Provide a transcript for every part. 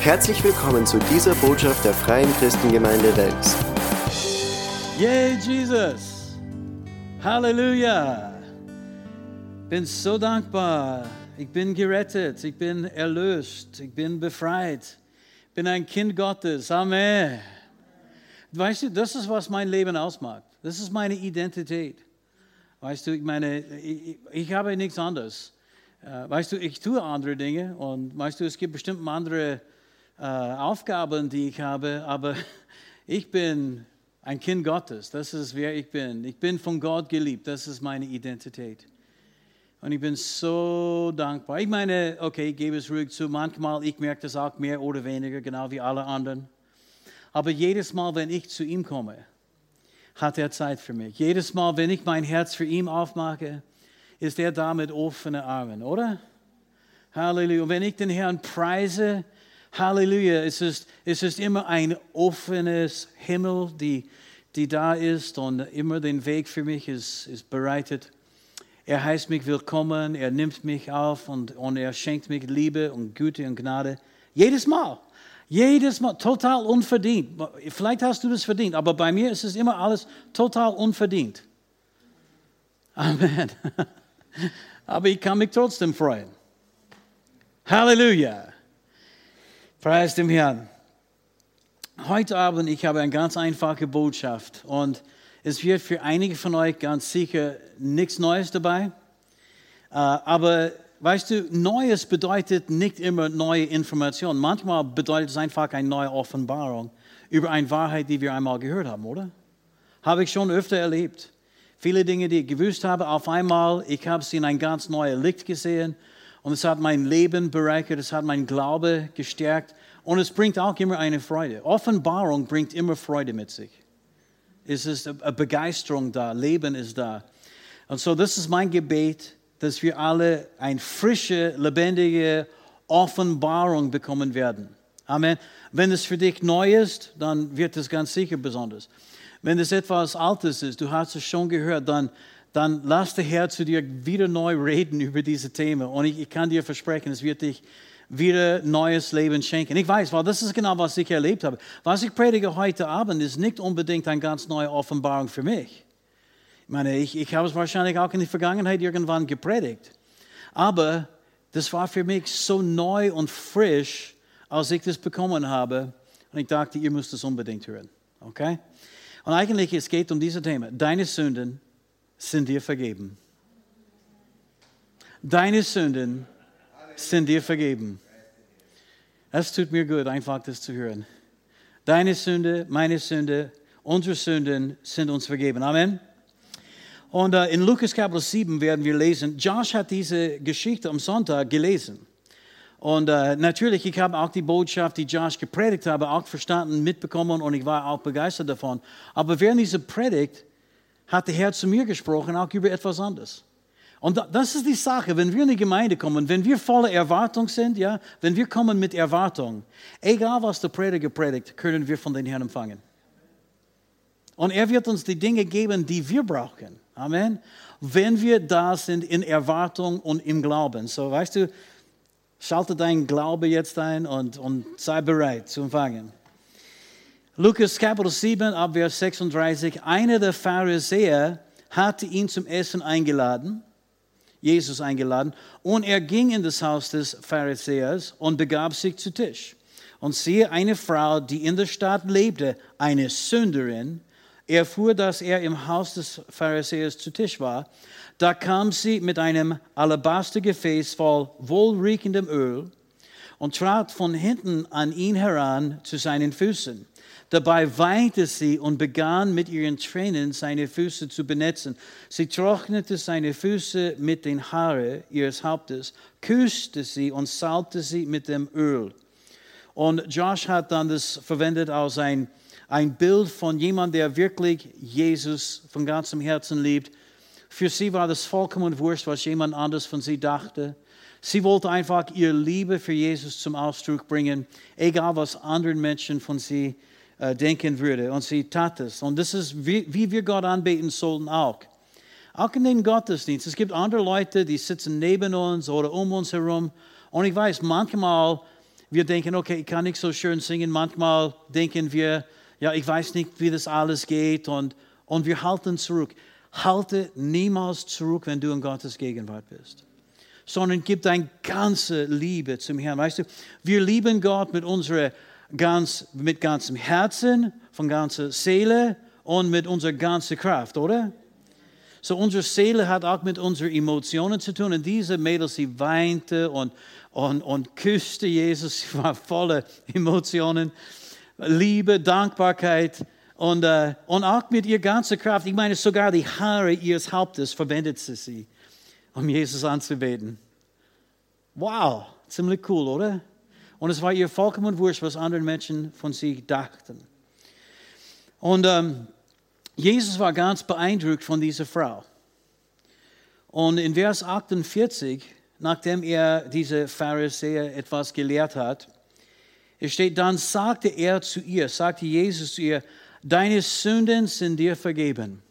Herzlich willkommen zu dieser Botschaft der Freien Christengemeinde Wels. Yay, Jesus! Halleluja! Bin so dankbar. Ich bin gerettet, ich bin erlöst, ich bin befreit, bin ein Kind Gottes. Amen. Weißt du, das ist, was mein Leben ausmacht. Das ist meine Identität. Weißt du, ich meine, ich, ich habe nichts anderes. Äh, weißt du, ich tue andere Dinge und weißt du, es gibt bestimmt andere äh, Aufgaben, die ich habe, aber ich bin ein Kind Gottes. Das ist wer ich bin. Ich bin von Gott geliebt. Das ist meine Identität. Und ich bin so dankbar. Ich meine, okay, ich gebe es ruhig zu. Manchmal, ich merke das auch mehr oder weniger, genau wie alle anderen. Aber jedes Mal, wenn ich zu ihm komme, hat er Zeit für mich. Jedes Mal, wenn ich mein Herz für ihn aufmache, ist er da mit offenen Armen, oder? Halleluja. Und wenn ich den Herrn preise, Halleluja, es ist, es ist immer ein offenes Himmel, die, die da ist und immer den Weg für mich ist, ist bereitet. Er heißt mich willkommen, er nimmt mich auf und, und er schenkt mich Liebe und Güte und Gnade. Jedes Mal. Jedes Mal, total unverdient. Vielleicht hast du das verdient, aber bei mir ist es immer alles total unverdient. Amen. Aber ich kann mich trotzdem freuen. Halleluja. Preis dem Herrn. Heute Abend, ich habe eine ganz einfache Botschaft und es wird für einige von euch ganz sicher nichts Neues dabei. Äh, aber weißt du, Neues bedeutet nicht immer neue Informationen. Manchmal bedeutet es einfach eine neue Offenbarung über eine Wahrheit, die wir einmal gehört haben, oder? Habe ich schon öfter erlebt. Viele Dinge, die ich gewusst habe, auf einmal, ich habe sie in ein ganz neues Licht gesehen und es hat mein Leben bereichert, es hat mein Glaube gestärkt und es bringt auch immer eine Freude. Offenbarung bringt immer Freude mit sich. Es ist eine Begeisterung da, Leben ist da. Und so, das ist mein Gebet, dass wir alle eine frische, lebendige Offenbarung bekommen werden. Amen. Wenn es für dich neu ist, dann wird es ganz sicher besonders. Wenn es etwas Altes ist, du hast es schon gehört, dann dann lass der Herr zu dir wieder neu reden über diese Themen. Und ich, ich kann dir versprechen, es wird dich wieder neues Leben schenken. Ich weiß, weil das ist genau, was ich erlebt habe. Was ich predige heute Abend, ist nicht unbedingt eine ganz neue Offenbarung für mich. Ich meine, ich, ich habe es wahrscheinlich auch in der Vergangenheit irgendwann gepredigt. Aber das war für mich so neu und frisch, als ich das bekommen habe. Und ich dachte, ihr müsst es unbedingt hören. Okay? Und eigentlich, es geht um diese Themen. Deine Sünden sind dir vergeben. Deine Sünden sind dir vergeben. Es tut mir gut, einfach das zu hören. Deine Sünde, meine Sünde, unsere Sünden sind uns vergeben. Amen. Und uh, in Lukas Kapitel 7 werden wir lesen, Josh hat diese Geschichte am Sonntag gelesen. Und uh, natürlich, ich habe auch die Botschaft, die Josh gepredigt habe, auch verstanden, mitbekommen und ich war auch begeistert davon. Aber während dieser Predigt hat der Herr zu mir gesprochen, auch über etwas anderes. Und das ist die Sache, wenn wir in die Gemeinde kommen, wenn wir voller Erwartung sind, ja, wenn wir kommen mit Erwartung, egal was der Prediger predigt, können wir von den Herrn empfangen. Und er wird uns die Dinge geben, die wir brauchen. Amen. Wenn wir da sind in Erwartung und im Glauben. So, weißt du, schalte deinen Glaube jetzt ein und, und sei bereit zu empfangen. Lukas Kapitel 7, Abvers 36. Einer der Pharisäer hatte ihn zum Essen eingeladen, Jesus eingeladen, und er ging in das Haus des Pharisäers und begab sich zu Tisch. Und siehe, eine Frau, die in der Stadt lebte, eine Sünderin, erfuhr, dass er im Haus des Pharisäers zu Tisch war. Da kam sie mit einem Alabastergefäß voll wohlriechendem Öl und trat von hinten an ihn heran zu seinen Füßen. Dabei weinte sie und begann mit ihren Tränen seine Füße zu benetzen. Sie trocknete seine Füße mit den Haaren ihres Hauptes, küsste sie und salbte sie mit dem Öl. Und Josh hat dann das verwendet als ein, ein Bild von jemandem, der wirklich Jesus von ganzem Herzen liebt. Für sie war das vollkommen wurscht, was jemand anders von sie dachte. Sie wollte einfach ihre Liebe für Jesus zum Ausdruck bringen, egal was anderen Menschen von sie äh, denken würde. Und sie tat es. Und das ist, wie, wie wir Gott anbeten sollten auch. Auch in den Gottesdienst. Es gibt andere Leute, die sitzen neben uns oder um uns herum. Und ich weiß, manchmal Wir denken, okay, ich kann nicht so schön singen. Manchmal denken wir, ja, ich weiß nicht, wie das alles geht und, und wir halten zurück. Halte niemals zurück, wenn du in Gottes Gegenwart bist, sondern gib deine ganze Liebe zum Herrn. Weißt du, wir lieben Gott mit unserer ganz, mit ganzem Herzen, von ganzer Seele und mit unserer ganzen Kraft, oder? So unsere Seele hat auch mit unseren Emotionen zu tun. Und diese Mädel, sie weinte und, und, und küsste Jesus. Sie war voller Emotionen, Liebe, Dankbarkeit und, uh, und auch mit ihrer ganzen Kraft. Ich meine, sogar die Haare ihres Hauptes verwendet sie, sie um Jesus anzubeten. Wow, ziemlich cool, oder? Und es war ihr vollkommen wurscht, was andere Menschen von sie dachten. Und ähm, Jesus war ganz beeindruckt von dieser Frau. Und in Vers 48, nachdem er diese Pharisäer etwas gelehrt hat, es steht, dann sagte er zu ihr, sagte Jesus zu ihr, deine Sünden sind dir vergeben.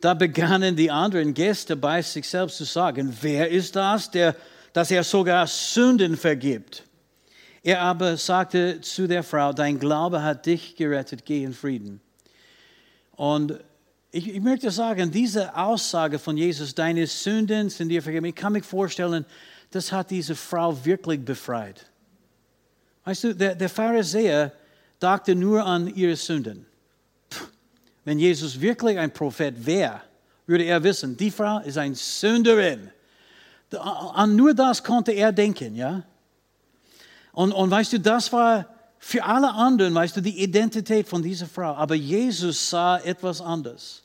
Da begannen die anderen Gäste bei sich selbst zu sagen, wer ist das, der, dass er sogar Sünden vergibt? Er aber sagte zu der Frau, dein Glaube hat dich gerettet, geh in Frieden. Und ich, ich, möchte sagen, diese Aussage von Jesus, deine Sünden sind dir vergeben, ich kann mir vorstellen, das hat diese Frau wirklich befreit. Weißt du, der, der Pharisäer dachte nur an ihre Sünden. Wenn Jesus wirklich ein Prophet wäre, würde er wissen, die Frau ist eine Sünderin. An nur das konnte er denken, ja. Und, und weißt du, das war für alle anderen, weißt du, die Identität von dieser Frau. Aber Jesus sah etwas anderes.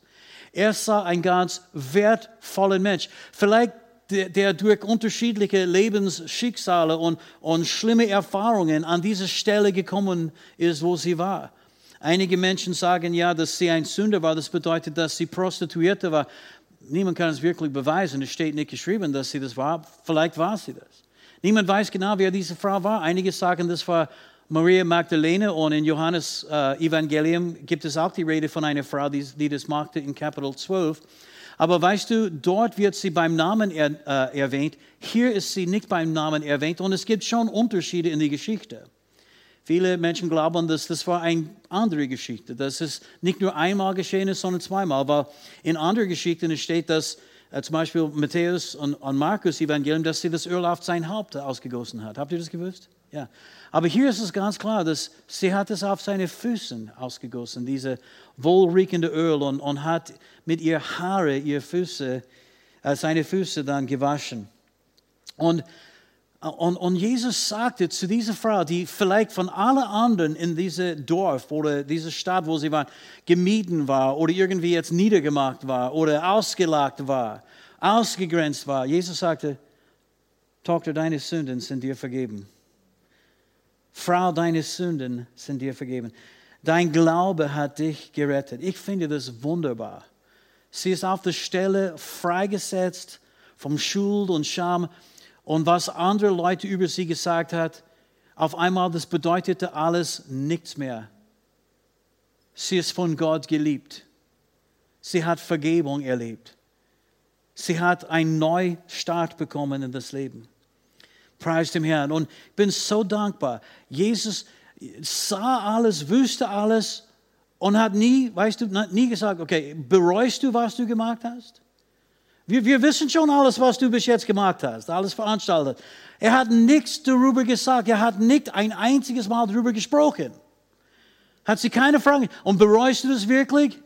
Er sah einen ganz wertvollen Mensch. Vielleicht der, der durch unterschiedliche Lebensschicksale und, und schlimme Erfahrungen an diese Stelle gekommen ist, wo sie war. Einige Menschen sagen ja, dass sie ein Sünder war. Das bedeutet, dass sie Prostituierte war. Niemand kann es wirklich beweisen. Es steht nicht geschrieben, dass sie das war. Vielleicht war sie das. Niemand weiß genau, wer diese Frau war. Einige sagen, das war Maria Magdalene und in Johannes äh, Evangelium gibt es auch die Rede von einer Frau, die, die das machte in Kapitel 12. Aber weißt du, dort wird sie beim Namen er, äh, erwähnt, hier ist sie nicht beim Namen erwähnt und es gibt schon Unterschiede in der Geschichte. Viele Menschen glauben, dass das war eine andere Geschichte, dass es nicht nur einmal geschehen ist, sondern zweimal, weil in anderen Geschichten steht, dass zum Beispiel Matthäus und, und Markus Evangelium, dass sie das Öl auf sein Haupt ausgegossen hat. Habt ihr das gewusst? Ja. Aber hier ist es ganz klar, dass sie hat es auf seine Füße ausgegossen, diese wohlriechende Öl, und, und hat mit ihr Haare ihre Füße, äh, seine Füße dann gewaschen. Und, und, und Jesus sagte zu dieser Frau, die vielleicht von allen anderen in diesem Dorf oder dieser Stadt, wo sie war, gemieden war oder irgendwie jetzt niedergemacht war oder ausgelacht war, ausgegrenzt war. Jesus sagte, Tochter, deine Sünden sind dir vergeben. Frau, deine Sünden sind dir vergeben. Dein Glaube hat dich gerettet. Ich finde das wunderbar. Sie ist auf der Stelle freigesetzt vom Schuld und Scham. Und was andere Leute über sie gesagt hat, auf einmal, das bedeutete alles nichts mehr. Sie ist von Gott geliebt. Sie hat Vergebung erlebt. Sie hat einen Neustart bekommen in das Leben. Preis dem Herrn. Und ich bin so dankbar. Jesus sah alles, wusste alles und hat nie, weißt du, nie gesagt, okay, bereust du, was du gemacht hast? Wir, wir wissen schon alles, was du bis jetzt gemacht hast, alles veranstaltet. Er hat nichts darüber gesagt, er hat nicht ein einziges Mal darüber gesprochen. Hat sie keine Fragen. Und bereust du das wirklich?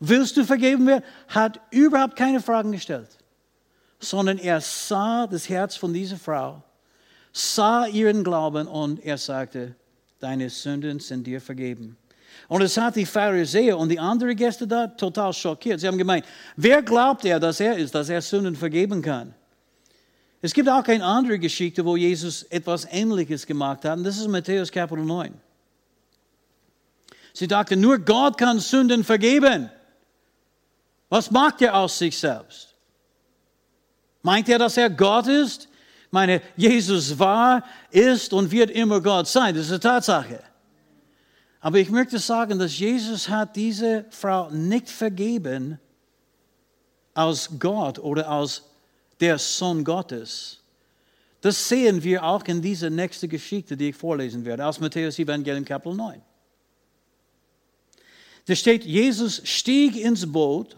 Willst du vergeben werden? Hat überhaupt keine Fragen gestellt. Sondern er sah das Herz von dieser Frau sah ihren Glauben und er sagte, deine Sünden sind dir vergeben. Und es hat die Pharisäer und die anderen Gäste da total schockiert. Sie haben gemeint, wer glaubt er, dass er ist, dass er Sünden vergeben kann? Es gibt auch keine andere Geschichte, wo Jesus etwas Ähnliches gemacht hat. Und das ist Matthäus Kapitel 9. Sie dachten, nur Gott kann Sünden vergeben. Was macht er aus sich selbst? Meint er, dass er Gott ist? meine, Jesus war, ist und wird immer Gott sein. Das ist eine Tatsache. Aber ich möchte sagen, dass Jesus hat diese Frau nicht vergeben aus Gott oder aus der Sohn Gottes. Das sehen wir auch in dieser nächsten Geschichte, die ich vorlesen werde, aus Matthäus Evangelium Kapitel 9. Da steht, Jesus stieg ins Boot,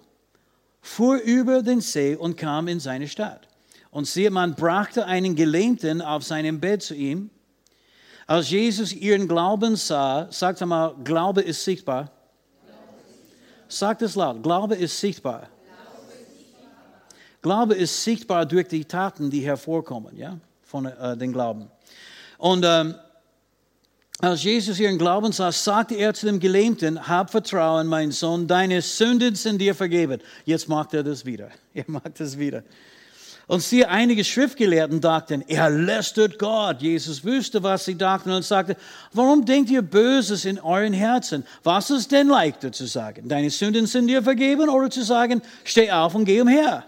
fuhr über den See und kam in seine Stadt. Und siehe, man brachte einen Gelähmten auf seinem Bett zu ihm. Als Jesus ihren Glauben sah, sagt mal, Glaube ist sichtbar. Sagt es laut, Glaube ist sichtbar. Glaube ist sichtbar durch die Taten, die hervorkommen, ja, von äh, den Glauben. Und ähm, als Jesus ihren Glauben sah, sagte er zu dem Gelähmten, hab Vertrauen, mein Sohn, deine Sünden sind dir vergeben. Jetzt macht er das wieder. Er macht das wieder. Und siehe, einige Schriftgelehrten dachten, er lästert Gott. Jesus wüsste, was sie dachten und sagte, warum denkt ihr Böses in euren Herzen? Was ist denn leichter zu sagen? Deine Sünden sind dir vergeben oder zu sagen, steh auf und geh umher?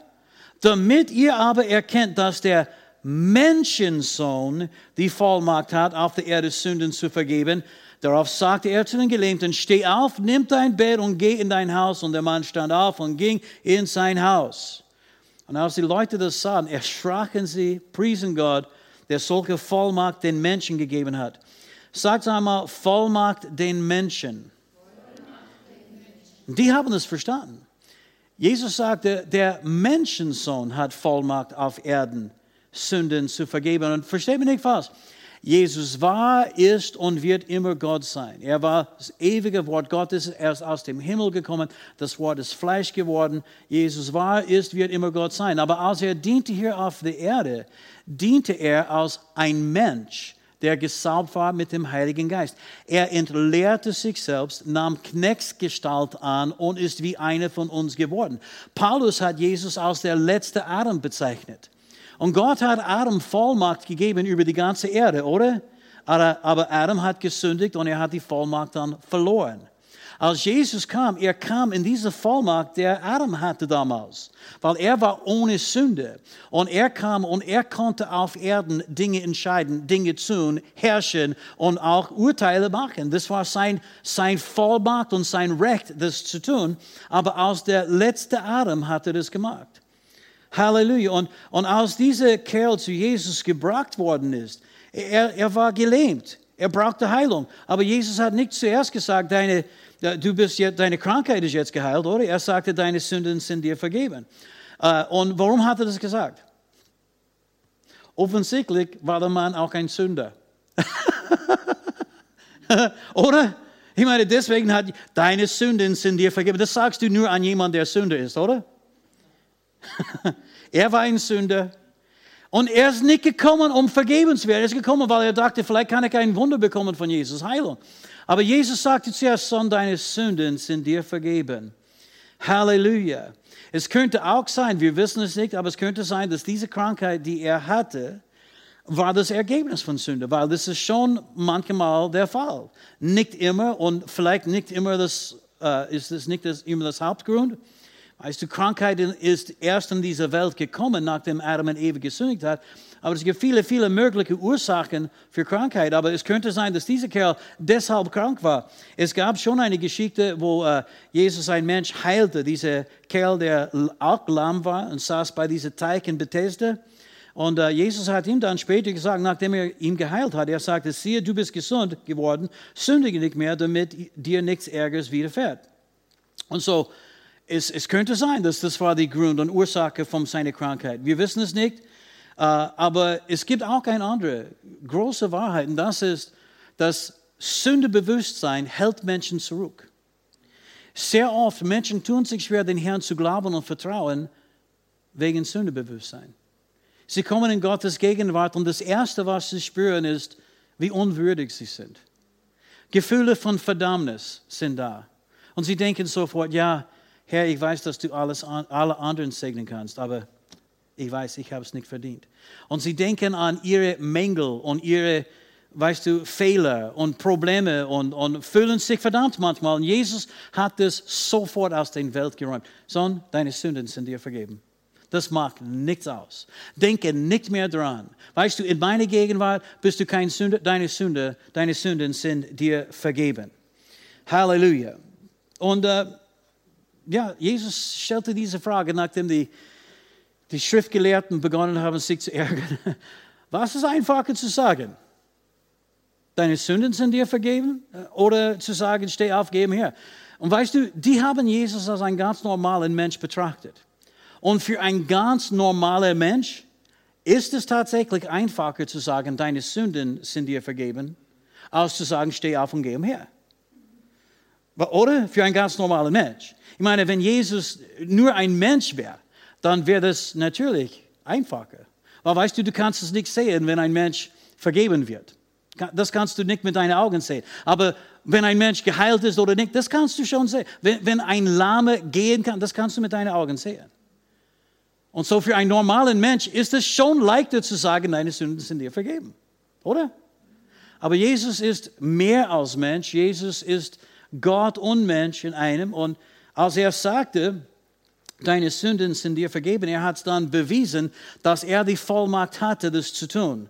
Damit ihr aber erkennt, dass der Menschensohn die Vollmacht hat, auf der Erde Sünden zu vergeben. Darauf sagte er zu den Gelähmten, steh auf, nimm dein Bett und geh in dein Haus. Und der Mann stand auf und ging in sein Haus. Und als die Leute das sahen, erschraken sie, priesen Gott, der solche Vollmacht den Menschen gegeben hat. Sagt einmal, Vollmacht den Menschen. Die haben es verstanden. Jesus sagte, der Menschensohn hat Vollmacht auf Erden, Sünden zu vergeben. Und versteht mich nicht falsch. Jesus war, ist und wird immer Gott sein. Er war das ewige Wort Gottes. Er ist aus dem Himmel gekommen. Das Wort ist Fleisch geworden. Jesus war, ist, wird immer Gott sein. Aber als er diente hier auf der Erde, diente er als ein Mensch der gesaubt war mit dem Heiligen Geist. Er entleerte sich selbst, nahm Knechtsgestalt an und ist wie einer von uns geworden. Paulus hat Jesus als der letzte Adam bezeichnet. Und Gott hat Adam Vollmacht gegeben über die ganze Erde, oder? Aber Adam hat gesündigt und er hat die Vollmacht dann verloren. Als Jesus kam, er kam in diese Vollmacht, der Adam hatte damals, weil er war ohne Sünde. Und er kam und er konnte auf Erden Dinge entscheiden, Dinge tun, herrschen und auch Urteile machen. Das war sein, sein Vollmacht und sein Recht, das zu tun. Aber als der letzte Adam hat er das gemacht. Halleluja. Und, und als dieser Kerl zu Jesus gebracht worden ist, er, er war gelähmt. Er brauchte Heilung. Aber Jesus hat nicht zuerst gesagt, deine, du bist jetzt, deine Krankheit ist jetzt geheilt, oder? Er sagte, deine Sünden sind dir vergeben. Äh, und warum hat er das gesagt? Offensichtlich war der Mann auch ein Sünder. oder? Ich meine, deswegen hat deine Sünden sind dir vergeben. Das sagst du nur an jemanden, der Sünder ist, oder? er war ein Sünder. Und er ist nicht gekommen, um vergeben zu werden. Er ist gekommen, weil er dachte, vielleicht kann ich ein Wunder bekommen von Jesus, Heilung. Aber Jesus sagte zuerst, Sohn, deine Sünden sind dir vergeben. Halleluja. Es könnte auch sein, wir wissen es nicht, aber es könnte sein, dass diese Krankheit, die er hatte, war das Ergebnis von Sünde, weil das ist schon manchmal der Fall. Nicht immer und vielleicht nicht immer das, äh, ist das nicht das, immer das Hauptgrund. Weißt du, Krankheit ist erst in diese Welt gekommen, nachdem Adam und Eva gesündigt hat. Aber es gibt viele, viele mögliche Ursachen für Krankheit. Aber es könnte sein, dass dieser Kerl deshalb krank war. Es gab schon eine Geschichte, wo äh, Jesus ein Mensch heilte. Dieser Kerl, der auch lahm war und saß bei diesem Teich in Bethesda. Und äh, Jesus hat ihm dann später gesagt, nachdem er ihn geheilt hat, er sagte, siehe, du bist gesund geworden, sündige nicht mehr, damit dir nichts Ärgeres widerfährt. Und so, es, es könnte sein, dass das war die Grund und Ursache von seiner Krankheit. Wir wissen es nicht. Äh, aber es gibt auch eine andere große Wahrheit, und das ist, dass Sündebewusstsein hält Menschen zurück. Sehr oft Menschen tun sich schwer, den Herrn zu glauben und vertrauen, wegen Sündebewusstsein. Sie kommen in Gottes Gegenwart und das Erste, was sie spüren, ist, wie unwürdig sie sind. Gefühle von Verdammnis sind da. Und sie denken sofort, ja, Herr, ich weiß, dass du alles, alle anderen segnen kannst, aber ich weiß, ich habe es nicht verdient. Und sie denken an ihre Mängel und ihre, weißt du, Fehler und Probleme und, und fühlen sich verdammt manchmal. Und Jesus hat das sofort aus der Welt geräumt. Sohn, deine Sünden sind dir vergeben. Das macht nichts aus. Denke nicht mehr dran. Weißt du, in meiner Gegenwart bist du kein Sünder, deine Sünde, deine Sünden sind dir vergeben. Halleluja. Und äh, ja, Jesus stellte diese Frage, nachdem die die Schriftgelehrten begonnen haben, sich zu ärgern. Was ist einfacher zu sagen? Deine Sünden sind dir vergeben? Oder zu sagen, steh auf, geh her. Und weißt du, die haben Jesus als einen ganz normalen Mensch betrachtet. Und für einen ganz normalen Mensch ist es tatsächlich einfacher zu sagen, deine Sünden sind dir vergeben, als zu sagen, steh auf und geh umher. Oder? Für einen ganz normalen Mensch. Ich meine, wenn Jesus nur ein Mensch wäre, dann wäre das natürlich einfacher. Weil weißt du, du kannst es nicht sehen, wenn ein Mensch vergeben wird. Das kannst du nicht mit deinen Augen sehen. Aber wenn ein Mensch geheilt ist oder nicht, das kannst du schon sehen. Wenn, wenn ein Lahme gehen kann, das kannst du mit deinen Augen sehen. Und so für einen normalen Mensch ist es schon leichter zu sagen, deine Sünden sind dir vergeben. Oder? Aber Jesus ist mehr als Mensch. Jesus ist Gott und Mensch in einem. Und als er sagte, deine Sünden sind dir vergeben, er hat es dann bewiesen, dass er die Vollmacht hatte, das zu tun.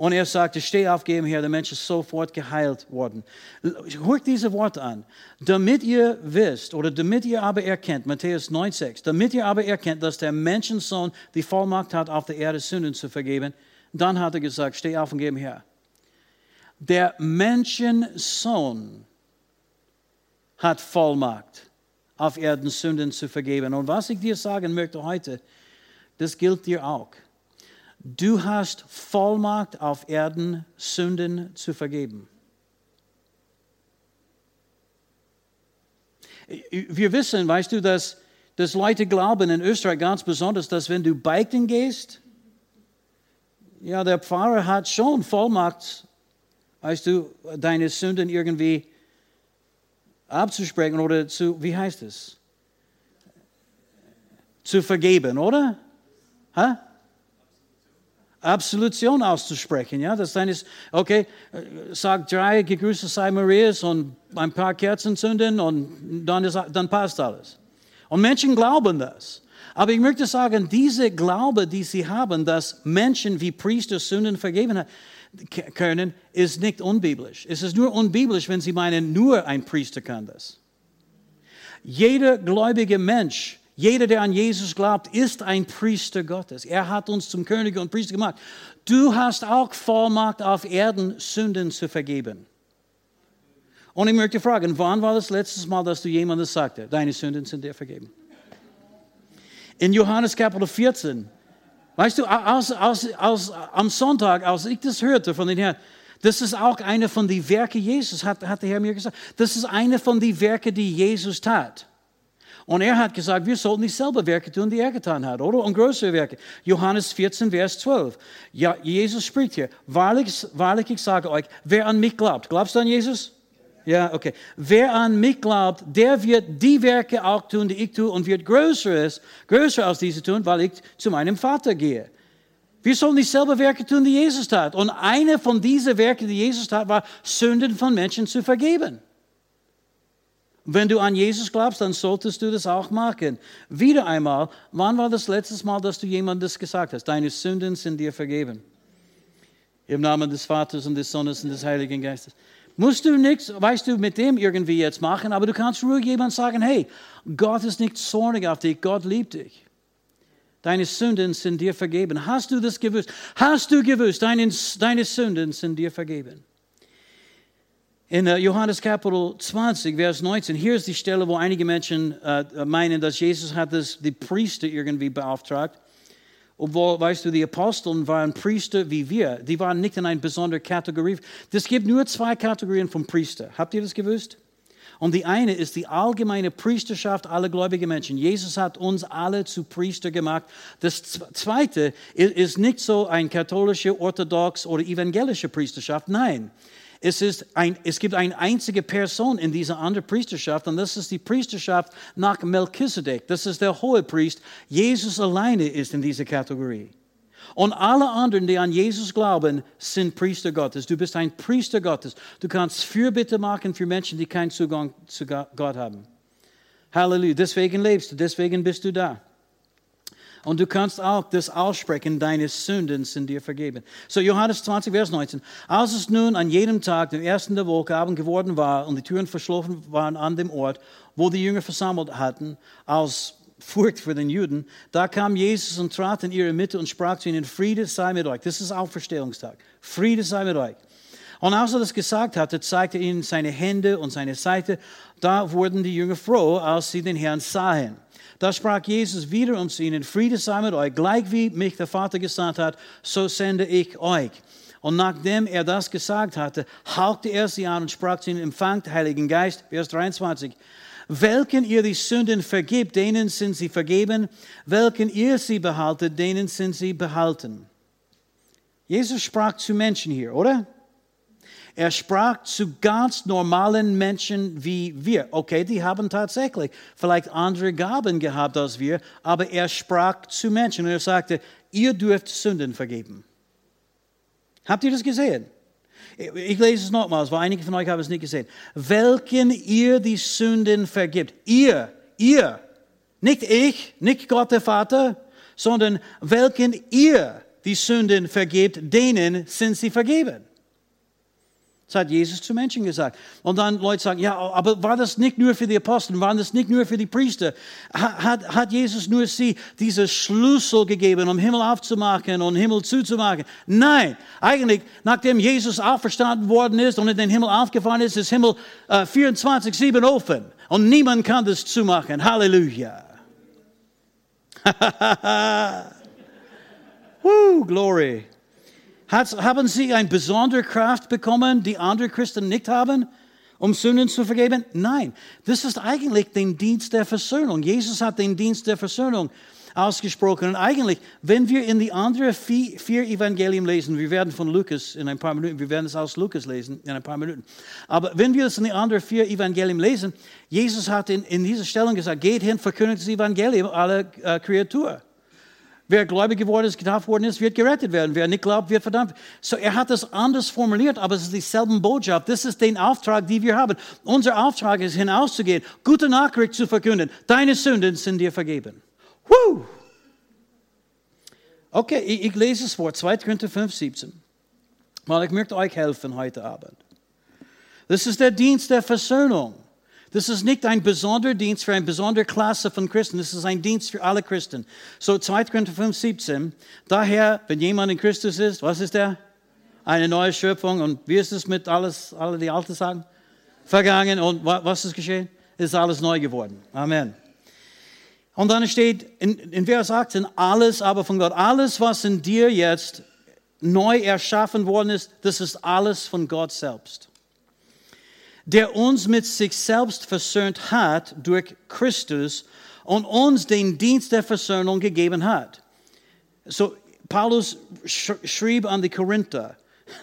Und er sagte, steh auf, geh her, der Mensch ist sofort geheilt worden. Hört diese Worte an. Damit ihr wisst, oder damit ihr aber erkennt, Matthäus 9,6, damit ihr aber erkennt, dass der Menschensohn die Vollmacht hat, auf der Erde Sünden zu vergeben, dann hat er gesagt, steh auf und geh her. Der Menschensohn hat Vollmacht, auf Erden Sünden zu vergeben. Und was ich dir sagen möchte heute, das gilt dir auch. Du hast Vollmacht auf Erden, Sünden zu vergeben. Wir wissen, weißt du, dass, dass Leute glauben in Österreich ganz besonders, dass wenn du beichten gehst, ja, der Pfarrer hat schon Vollmacht, weißt du, deine Sünden irgendwie abzusprechen oder zu, wie heißt es? Zu vergeben, oder? Ha? Absolution auszusprechen. Ja, das ist, okay, sag drei gegrüßet sei Marias und ein paar Kerzen zünden und dann, ist, dann passt alles. Und Menschen glauben das. Aber ich möchte sagen, diese Glaube, die sie haben, dass Menschen wie Priester Sünden vergeben können, ist nicht unbiblisch. Es ist nur unbiblisch, wenn sie meinen, nur ein Priester kann das. Jeder gläubige Mensch jeder, der an Jesus glaubt, ist ein Priester Gottes. Er hat uns zum König und Priester gemacht. Du hast auch Vollmacht auf Erden, Sünden zu vergeben. Und ich möchte fragen, wann war das letzte Mal, dass du jemandem sagte, deine Sünden sind dir vergeben? In Johannes Kapitel 14, weißt du, als, als, als, am Sonntag, als ich das hörte von den Herrn, das ist auch eine von den Werken Jesus, hat, hat der Herr mir gesagt. Das ist eine von den Werken, die Jesus tat. Und er hat gesagt, wir sollten dieselbe Werke tun, die er getan hat, oder? Und größere Werke. Johannes 14, Vers 12. Ja, Jesus spricht hier, wahrlich, wahrlich, ich sage euch, wer an mich glaubt, glaubst du an Jesus? Ja, okay. Wer an mich glaubt, der wird die Werke auch tun, die ich tue, und wird Größeres, größer als diese tun, weil ich zu meinem Vater gehe. Wir sollen dieselbe Werke tun, die Jesus tat. Und eine von diesen Werken, die Jesus tat, war, Sünden von Menschen zu vergeben. Wenn du an Jesus glaubst, dann solltest du das auch machen. Wieder einmal, wann war das letzte Mal, dass du jemandem das gesagt hast? Deine Sünden sind dir vergeben. Im Namen des Vaters und des Sohnes und des Heiligen Geistes. Musst du nichts, weißt du, mit dem irgendwie jetzt machen, aber du kannst ruhig jemand sagen, hey, Gott ist nicht zornig auf dich, Gott liebt dich. Deine Sünden sind dir vergeben. Hast du das gewusst? Hast du gewusst, deine, deine Sünden sind dir vergeben? In äh, Johannes Kapitel 20, Vers 19, hier ist die Stelle, wo einige Menschen äh, meinen, dass Jesus hat das, die Priester irgendwie beauftragt. Obwohl, weißt du, die Aposteln waren Priester wie wir. Die waren nicht in einer besonderen Kategorie. Es gibt nur zwei Kategorien von Priester. Habt ihr das gewusst? Und die eine ist die allgemeine Priesterschaft aller gläubigen Menschen. Jesus hat uns alle zu Priester gemacht. Das zweite ist nicht so eine katholische, orthodox oder evangelische Priesterschaft. Nein. Es, ist ein, es gibt eine einzige Person in dieser anderen Priesterschaft und das ist die Priesterschaft nach Melchizedek. Das ist der hohe Priest. Jesus alleine ist in dieser Kategorie. Und alle anderen, die an Jesus glauben, sind Priester Gottes. Du bist ein Priester Gottes. Du kannst Fürbitte machen für Menschen, die keinen Zugang zu Gott haben. Halleluja. Deswegen lebst du, deswegen bist du da. Und du kannst auch das aussprechen, deine Sünden sind dir vergeben. So Johannes 20, Vers 19. Als es nun an jedem Tag, dem ersten der Woche, Abend geworden war und die Türen verschlossen waren an dem Ort, wo die Jünger versammelt hatten, als Furcht für den Juden. Da kam Jesus und trat in ihre Mitte und sprach zu ihnen, Friede sei mit euch. Das ist Auferstehungstag. Friede sei mit euch. Und als er das gesagt hatte, zeigte er ihnen seine Hände und seine Seite. Da wurden die Jünger froh, als sie den Herrn sahen. Da sprach Jesus wieder und zu ihnen, Friede sei mit euch, gleich wie mich der Vater gesandt hat, so sende ich euch. Und nachdem er das gesagt hatte, hauchte er sie an und sprach zu ihnen, empfangt Heiligen Geist, Vers 23. Welchen ihr die Sünden vergibt, denen sind sie vergeben. Welchen ihr sie behaltet, denen sind sie behalten. Jesus sprach zu Menschen hier, oder? Er sprach zu ganz normalen Menschen wie wir. Okay, die haben tatsächlich vielleicht andere Gaben gehabt als wir, aber er sprach zu Menschen und er sagte, ihr dürft Sünden vergeben. Habt ihr das gesehen? Ich lese es nochmals, weil einige von euch haben es nicht gesehen. Welchen ihr die Sünden vergibt. Ihr, ihr. Nicht ich, nicht Gott der Vater, sondern welchen ihr die Sünden vergibt, denen sind sie vergeben. Das hat Jesus zu Menschen gesagt. Und dann Leute sagen, ja, aber war das nicht nur für die Apostel, waren das nicht nur für die Priester? Hat, hat Jesus nur sie diese Schlüssel gegeben, um Himmel aufzumachen und Himmel zuzumachen? Nein, eigentlich, nachdem Jesus auferstanden worden ist und in den Himmel aufgefahren ist, ist Himmel äh, 24-7 offen. Und niemand kann das zumachen. Halleluja. Woo, glory. Haben sie eine besondere Kraft bekommen, die andere Christen nicht haben, um Sünden zu vergeben? Nein, das ist eigentlich der Dienst der Versöhnung. Jesus hat den Dienst der Versöhnung ausgesprochen. Und eigentlich, wenn wir in die anderen vier, vier Evangelien lesen, wir werden von Lukas in ein paar Minuten, wir werden es aus Lukas lesen in ein paar Minuten. Aber wenn wir es in die anderen vier Evangelien lesen, Jesus hat in, in dieser Stellung gesagt, geht hin, verkündigt das Evangelium aller äh, Kreaturen. Wer gläubig geworden ist, getauft worden ist, wird gerettet werden. Wer nicht glaubt, wird verdammt. So, er hat das anders formuliert, aber es ist dieselbe Botschaft. Das ist der Auftrag, den wir haben. Unser Auftrag ist, hinauszugehen, gute Nachricht zu verkünden. Deine Sünden sind dir vergeben. Woo! Okay, ich, ich lese es vor, 2. Korinther 5, 17. Weil ich möchte euch helfen heute Abend. Das ist der Dienst der Versöhnung. Das ist nicht ein besonderer Dienst für eine besondere Klasse von Christen, das ist ein Dienst für alle Christen. So 2. Korinther 5, 17. Daher, wenn jemand in Christus ist, was ist er? Eine neue Schöpfung. Und wie ist es mit alles, alle die Alten sagen? Vergangen. Und was ist geschehen? Ist alles neu geworden. Amen. Und dann steht in, in Vers 18, alles aber von Gott. Alles, was in dir jetzt neu erschaffen worden ist, das ist alles von Gott selbst der uns mit sich selbst versöhnt hat durch Christus und uns den Dienst der Versöhnung gegeben hat. So, Paulus schrieb an die Korinther,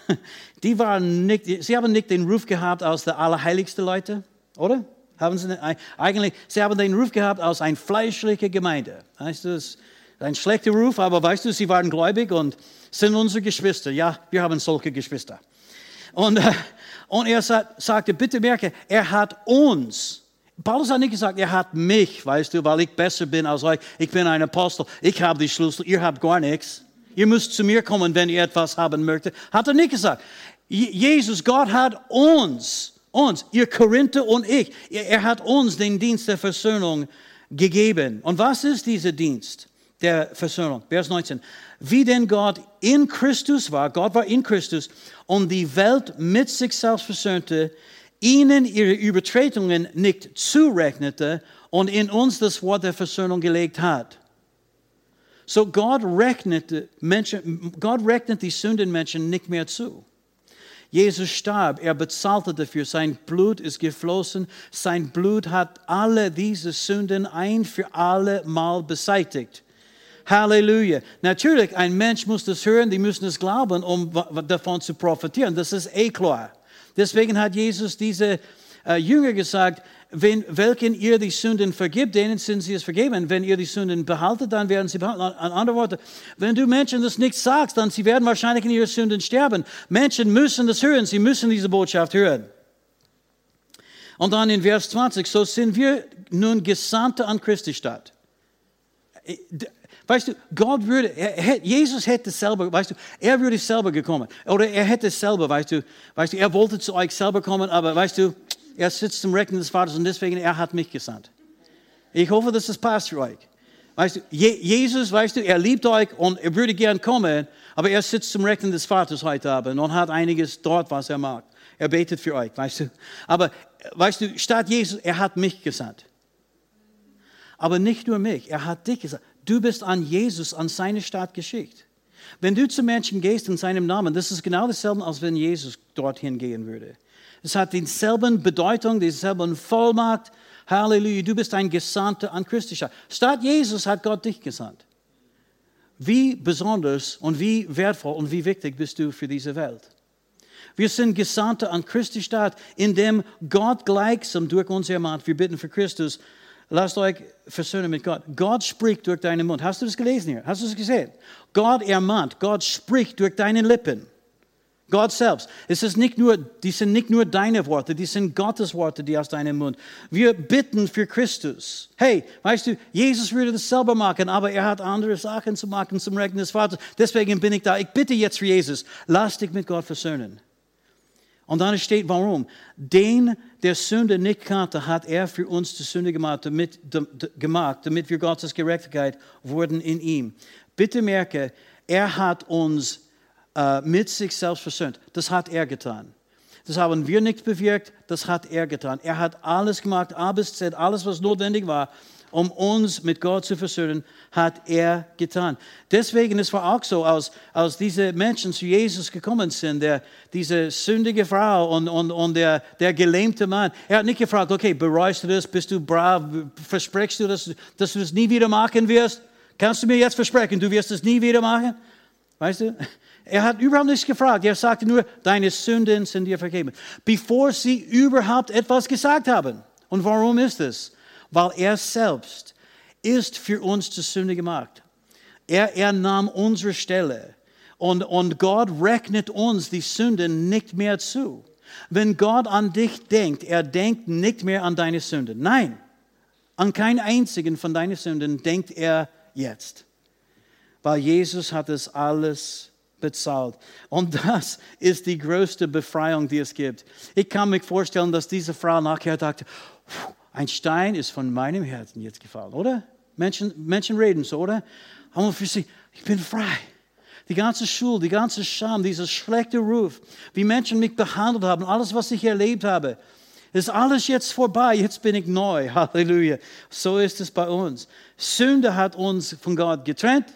die waren nicht, sie haben nicht den Ruf gehabt als der allerheiligste Leute, oder? Haben sie eigentlich, sie haben den Ruf gehabt als eine fleischliche Gemeinde. Weißt du, das ein schlechter Ruf, aber weißt du, sie waren gläubig und sind unsere Geschwister. Ja, wir haben solche Geschwister. Und, äh, und er sagte, bitte merke, er hat uns, Paulus hat nicht gesagt, er hat mich, weißt du, weil ich besser bin als euch. Ich bin ein Apostel. Ich habe die Schlüssel. Ihr habt gar nichts. Ihr müsst zu mir kommen, wenn ihr etwas haben möchtet. Hat er nicht gesagt. Jesus, Gott hat uns, uns, ihr Korinther und ich, er hat uns den Dienst der Versöhnung gegeben. Und was ist dieser Dienst der Versöhnung? Vers 19. Wie denn Gott in Christus war, Gott war in Christus und die Welt mit sich selbst versöhnte, ihnen ihre Übertretungen nicht zurechnete und in uns das Wort der Versöhnung gelegt hat. So Gott rechnet, Menschen, Gott rechnet die Sündenmenschen nicht mehr zu. Jesus starb, er bezahlte dafür, sein Blut ist geflossen, sein Blut hat alle diese Sünden ein für alle Mal beseitigt. Halleluja. Natürlich, ein Mensch muss das hören, die müssen es glauben, um davon zu profitieren. Das ist eh klar. Deswegen hat Jesus diese äh, Jünger gesagt, wenn, welchen ihr die Sünden vergibt, denen sind sie es vergeben. Wenn ihr die Sünden behaltet, dann werden sie behalten. An andere Worte, wenn du Menschen das nicht sagst, dann sie werden wahrscheinlich in ihren Sünden sterben. Menschen müssen das hören, sie müssen diese Botschaft hören. Und dann in Vers 20, so sind wir nun Gesandte an Christi Stadt. Weißt du, Gott würde, er, Jesus hätte selber, weißt du, er würde selber gekommen. Oder er hätte selber, weißt du, weißt du, er wollte zu euch selber kommen, aber weißt du, er sitzt zum Rechten des Vaters und deswegen, er hat mich gesandt. Ich hoffe, dass das passt für euch. Weißt du, Jesus, weißt du, er liebt euch und er würde gern kommen, aber er sitzt zum Rechten des Vaters heute Abend und hat einiges dort, was er mag. Er betet für euch, weißt du. Aber, weißt du, statt Jesus, er hat mich gesandt. Aber nicht nur mich, er hat dich gesandt. Du bist an Jesus, an seine Stadt geschickt. Wenn du zu Menschen gehst in seinem Namen, das ist genau dasselbe, als wenn Jesus dorthin gehen würde. Es hat dieselben Bedeutung, dieselben Vollmacht. Halleluja, du bist ein Gesandter an Christi Stadt. Statt Jesus hat Gott dich gesandt. Wie besonders und wie wertvoll und wie wichtig bist du für diese Welt? Wir sind Gesandte an Christi Stadt, indem Gott gleichsam durch uns ermahnt. Wir bitten für Christus, lasst euch versöhnen mit Gott. Gott spricht durch deinen Mund. Hast du das gelesen hier? Hast du das gesehen? Gott ermahnt, Gott spricht durch deine Lippen. Gott selbst. Es ist nicht nur, die sind nicht nur deine Worte, die sind Gottes Worte, die aus deinem Mund. Wir bitten für Christus. Hey, weißt du, Jesus würde das selber machen, aber er hat andere Sachen zu machen zum Rechten des Vaters. Deswegen bin ich da. Ich bitte jetzt für Jesus, lass dich mit Gott versöhnen. Und dann steht, warum? Den, der Sünde nicht kannte, hat er für uns die Sünde gemacht, damit, gemacht, damit wir Gottes Gerechtigkeit wurden in ihm. Bitte merke, er hat uns äh, mit sich selbst versöhnt. Das hat er getan. Das haben wir nicht bewirkt, das hat er getan. Er hat alles gemacht, A bis Z, alles, was notwendig war, um uns mit Gott zu versöhnen, hat er getan. Deswegen ist es auch so, als, als diese Menschen zu Jesus gekommen sind, der, diese sündige Frau und, und, und der, der gelähmte Mann, er hat nicht gefragt, okay, bereust du das, bist du brav, versprichst du, dass, dass du es nie wieder machen wirst? Kannst du mir jetzt versprechen, du wirst es nie wieder machen? Weißt du? Er hat überhaupt nichts gefragt. Er sagte nur, deine Sünden sind dir vergeben. Bevor sie überhaupt etwas gesagt haben. Und warum ist es? Weil er selbst ist für uns zur Sünde gemacht. Er, er nahm unsere Stelle und, und Gott rechnet uns die Sünden nicht mehr zu. Wenn Gott an dich denkt, er denkt nicht mehr an deine Sünden. Nein, an keinen einzigen von deinen Sünden denkt er jetzt. Weil Jesus hat es alles bezahlt. Und das ist die größte Befreiung, die es gibt. Ich kann mir vorstellen, dass diese Frau nachher dachte, ein Stein ist von meinem Herzen jetzt gefallen, oder? Menschen, Menschen reden so, oder? Aber für sie, ich bin frei. Die ganze Schuld, die ganze Scham, dieser schlechte Ruf, wie Menschen mich behandelt haben, alles, was ich erlebt habe, ist alles jetzt vorbei. Jetzt bin ich neu. Halleluja. So ist es bei uns. Sünde hat uns von Gott getrennt.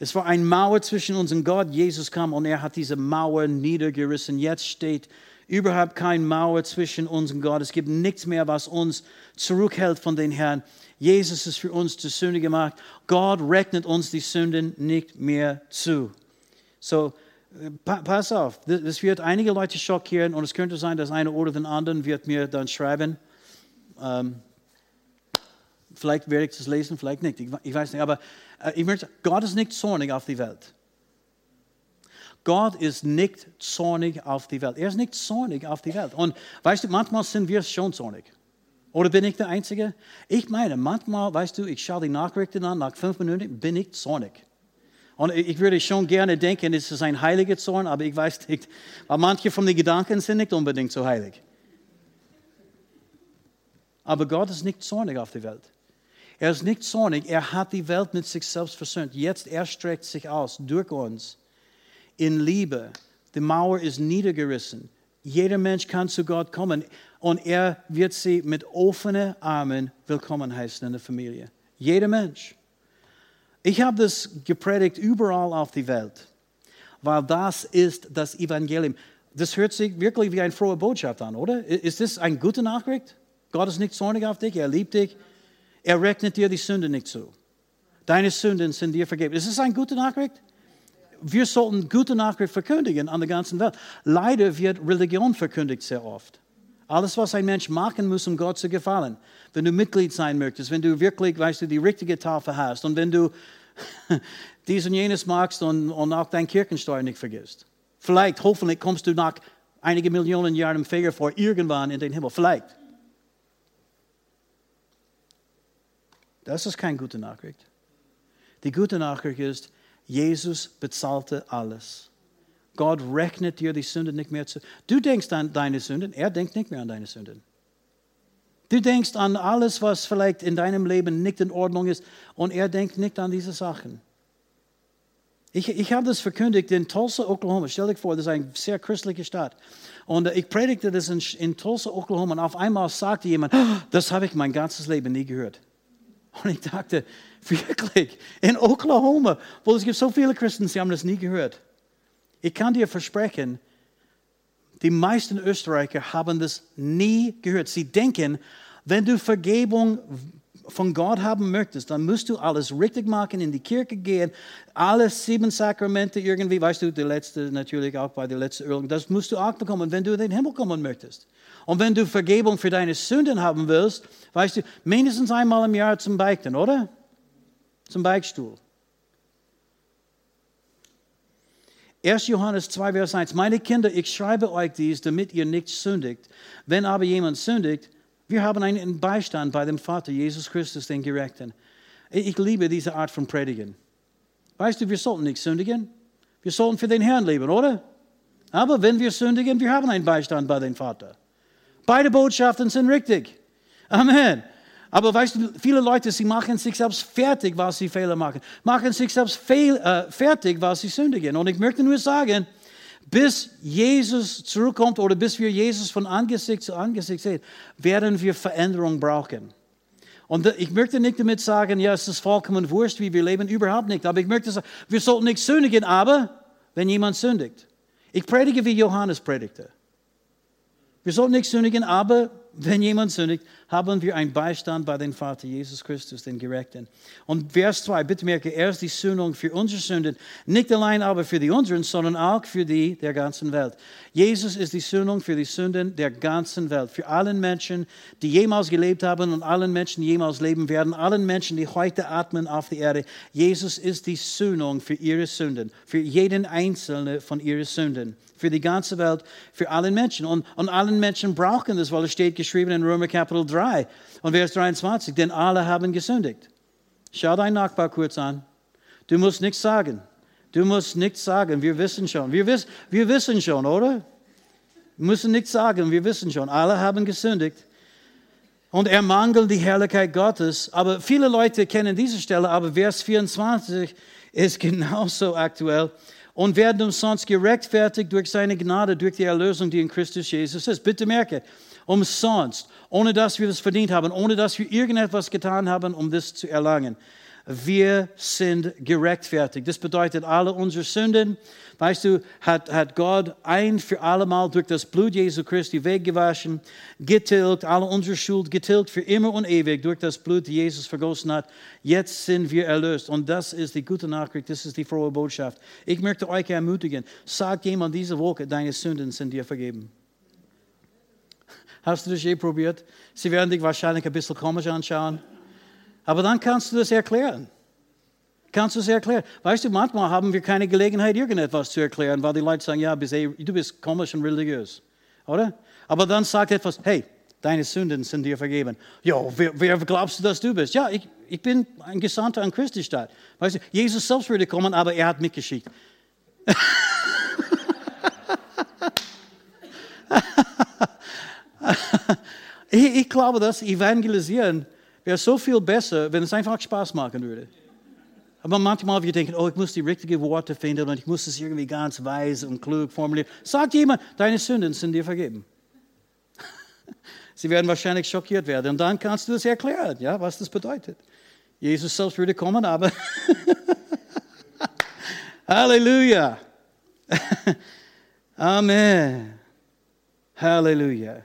Es war eine Mauer zwischen uns und Gott. Jesus kam und er hat diese Mauer niedergerissen. Jetzt steht überhaupt keine Mauer zwischen uns und Gott. Es gibt nichts mehr, was uns zurückhält von den Herrn. Jesus ist für uns zur Sünde gemacht. Gott rechnet uns die Sünden nicht mehr zu. So, pass auf, das wird einige Leute schockieren und es könnte sein, dass einer oder den anderen wird mir dann schreiben. Ähm, vielleicht werde ich das lesen, vielleicht nicht. Ich, weiß nicht, aber äh, ich möchte, Gott ist nicht zornig auf die Welt. Gott ist nicht zornig auf die Welt. Er ist nicht zornig auf die Welt. Und weißt du, manchmal sind wir schon zornig. Oder bin ich der Einzige? Ich meine, manchmal, weißt du, ich schaue die Nachrichten an, nach fünf Minuten bin ich zornig. Und ich würde schon gerne denken, es ist ein heiliger Zorn, aber ich weiß nicht, weil manche von den Gedanken sind nicht unbedingt so heilig. Aber Gott ist nicht zornig auf die Welt. Er ist nicht zornig, er hat die Welt mit sich selbst versöhnt. Jetzt er sich aus durch uns in Liebe. Die Mauer ist niedergerissen. Jeder Mensch kann zu Gott kommen und er wird sie mit offenen Armen willkommen heißen in der Familie. Jeder Mensch. Ich habe das gepredigt überall auf die Welt, weil das ist das Evangelium. Das hört sich wirklich wie eine frohe Botschaft an, oder? Ist das eine gute Nachricht? Gott ist nicht zornig auf dich, er liebt dich, er rechnet dir die Sünde nicht zu. Deine Sünden sind dir vergeben. Ist das eine gute Nachricht? Wir sollten gute Nachricht verkündigen an der ganzen Welt. Leider wird Religion verkündigt sehr oft. Alles, was ein Mensch machen muss, um Gott zu gefallen. Wenn du Mitglied sein möchtest, wenn du wirklich, weißt du, die richtige Tafel hast und wenn du dies und jenes magst und, und auch dein Kirchensteuer nicht vergisst. Vielleicht, hoffentlich kommst du nach einigen Millionen Jahren im Feuer vor, irgendwann in den Himmel. Vielleicht. Das ist keine gute Nachricht. Die gute Nachricht ist, Jesus bezahlte alles. Gott rechnet dir die Sünden nicht mehr zu. Du denkst an deine Sünden, er denkt nicht mehr an deine Sünden. Du denkst an alles, was vielleicht in deinem Leben nicht in Ordnung ist und er denkt nicht an diese Sachen. Ich, ich habe das verkündigt in Tulsa, Oklahoma. Stell dir vor, das ist eine sehr christliche Stadt. Und äh, ich predigte das in, in Tulsa, Oklahoma. Und auf einmal sagte jemand, oh, das habe ich mein ganzes Leben nie gehört. Und ich dachte, wirklich, in Oklahoma, wo es gibt so viele Christen, sie haben das nie gehört. Ich kann dir versprechen, die meisten Österreicher haben das nie gehört. Sie denken, wenn du Vergebung von Gott haben möchtest, dann musst du alles richtig machen, in die Kirche gehen, alle sieben Sakramente irgendwie, weißt du, die letzte natürlich auch bei der letzten Ölung, das musst du auch bekommen, wenn du in den Himmel kommen möchtest. Und wenn du Vergebung für deine Sünden haben willst, weißt du, mindestens einmal im Jahr zum Beichten, oder? Zum Beichtstuhl. 1. Johannes 2, Vers 1. Meine Kinder, ich schreibe euch dies, damit ihr nicht sündigt. Wenn aber jemand sündigt, wir haben einen Beistand bei dem Vater, Jesus Christus, den Gerechten. Ich liebe diese Art von Predigen. Weißt du, wir sollten nicht sündigen. Wir sollten für den Herrn leben, oder? Aber wenn wir sündigen, wir haben einen Beistand bei dem Vater. Beide Botschaften sind richtig. Amen. Aber weißt du, viele Leute, sie machen sich selbst fertig, was sie Fehler machen. Machen sich selbst fehl, äh, fertig, was sie sündigen. Und ich möchte nur sagen, bis Jesus zurückkommt oder bis wir Jesus von Angesicht zu Angesicht sehen, werden wir Veränderung brauchen. Und ich möchte nicht damit sagen, ja, es ist vollkommen wurscht, wie wir leben, überhaupt nicht. Aber ich möchte sagen, wir sollten nicht sündigen, aber wenn jemand sündigt. Ich predige, wie Johannes predigte. Wir sollten nicht sündigen, aber wenn jemand sündigt, haben wir einen Beistand bei dem Vater Jesus Christus, den Gerechten. Und Vers 2, bitte merke, er ist die Sündung für unsere Sünden, nicht allein aber für die unseren, sondern auch für die der ganzen Welt. Jesus ist die Sündung für die Sünden der ganzen Welt, für allen Menschen, die jemals gelebt haben und allen Menschen, die jemals leben werden, allen Menschen, die heute atmen auf der Erde. Jesus ist die Sündung für ihre Sünden, für jeden einzelnen von ihren Sünden für die ganze Welt, für alle Menschen. Und, und alle Menschen brauchen das, weil es steht geschrieben in Römer Kapitel 3 und Vers 23, denn alle haben gesündigt. Schau deinen Nachbar kurz an. Du musst nichts sagen. Du musst nichts sagen. Wir wissen schon. Wir, wiss, wir wissen schon, oder? Wir müssen nichts sagen. Wir wissen schon. Alle haben gesündigt. Und er mangelt die Herrlichkeit Gottes. Aber viele Leute kennen diese Stelle, aber Vers 24 ist genauso aktuell und werden umsonst gerechtfertigt durch seine Gnade, durch die Erlösung, die in Christus Jesus ist. Bitte merke, umsonst, ohne dass wir das verdient haben, ohne dass wir irgendetwas getan haben, um das zu erlangen. Wir sind gerechtfertigt. Das bedeutet, alle unsere Sünden, weißt du, hat, hat Gott ein für alle Mal durch das Blut Jesu Christi weggewaschen, getilgt, alle unsere Schuld getilgt für immer und ewig durch das Blut, das Jesus vergossen hat. Jetzt sind wir erlöst. Und das ist die gute Nachricht, das ist die frohe Botschaft. Ich möchte euch ermutigen, sagt jemand diese Woche, deine Sünden sind dir vergeben. Hast du das je probiert? Sie werden dich wahrscheinlich ein bisschen komisch anschauen. Aber dann kannst du das erklären. Kannst du es erklären? Weißt du, manchmal haben wir keine Gelegenheit, irgendetwas zu erklären, weil die Leute sagen, ja, du bist komisch und religiös. Oder? Aber dann sagt etwas, hey, deine Sünden sind dir vergeben. Ja, wer, wer, glaubst du, dass du bist? Ja, ich, ich bin ein Gesandter an Christi Stadt. Weißt du, Jesus selbst würde kommen, aber er hat mich geschickt. ich, ich glaube, dass Evangelisieren wäre so viel besser, wenn es einfach Spaß machen würde. Aber manchmal wir denken, oh, ich muss die richtigen Worte finden und ich muss es irgendwie ganz weise und klug formulieren. Sagt jemand, deine Sünden sind dir vergeben. Sie werden wahrscheinlich schockiert werden. Und dann kannst du es erklären, ja, was das bedeutet. Jesus selbst würde kommen, aber Halleluja. Amen. Halleluja.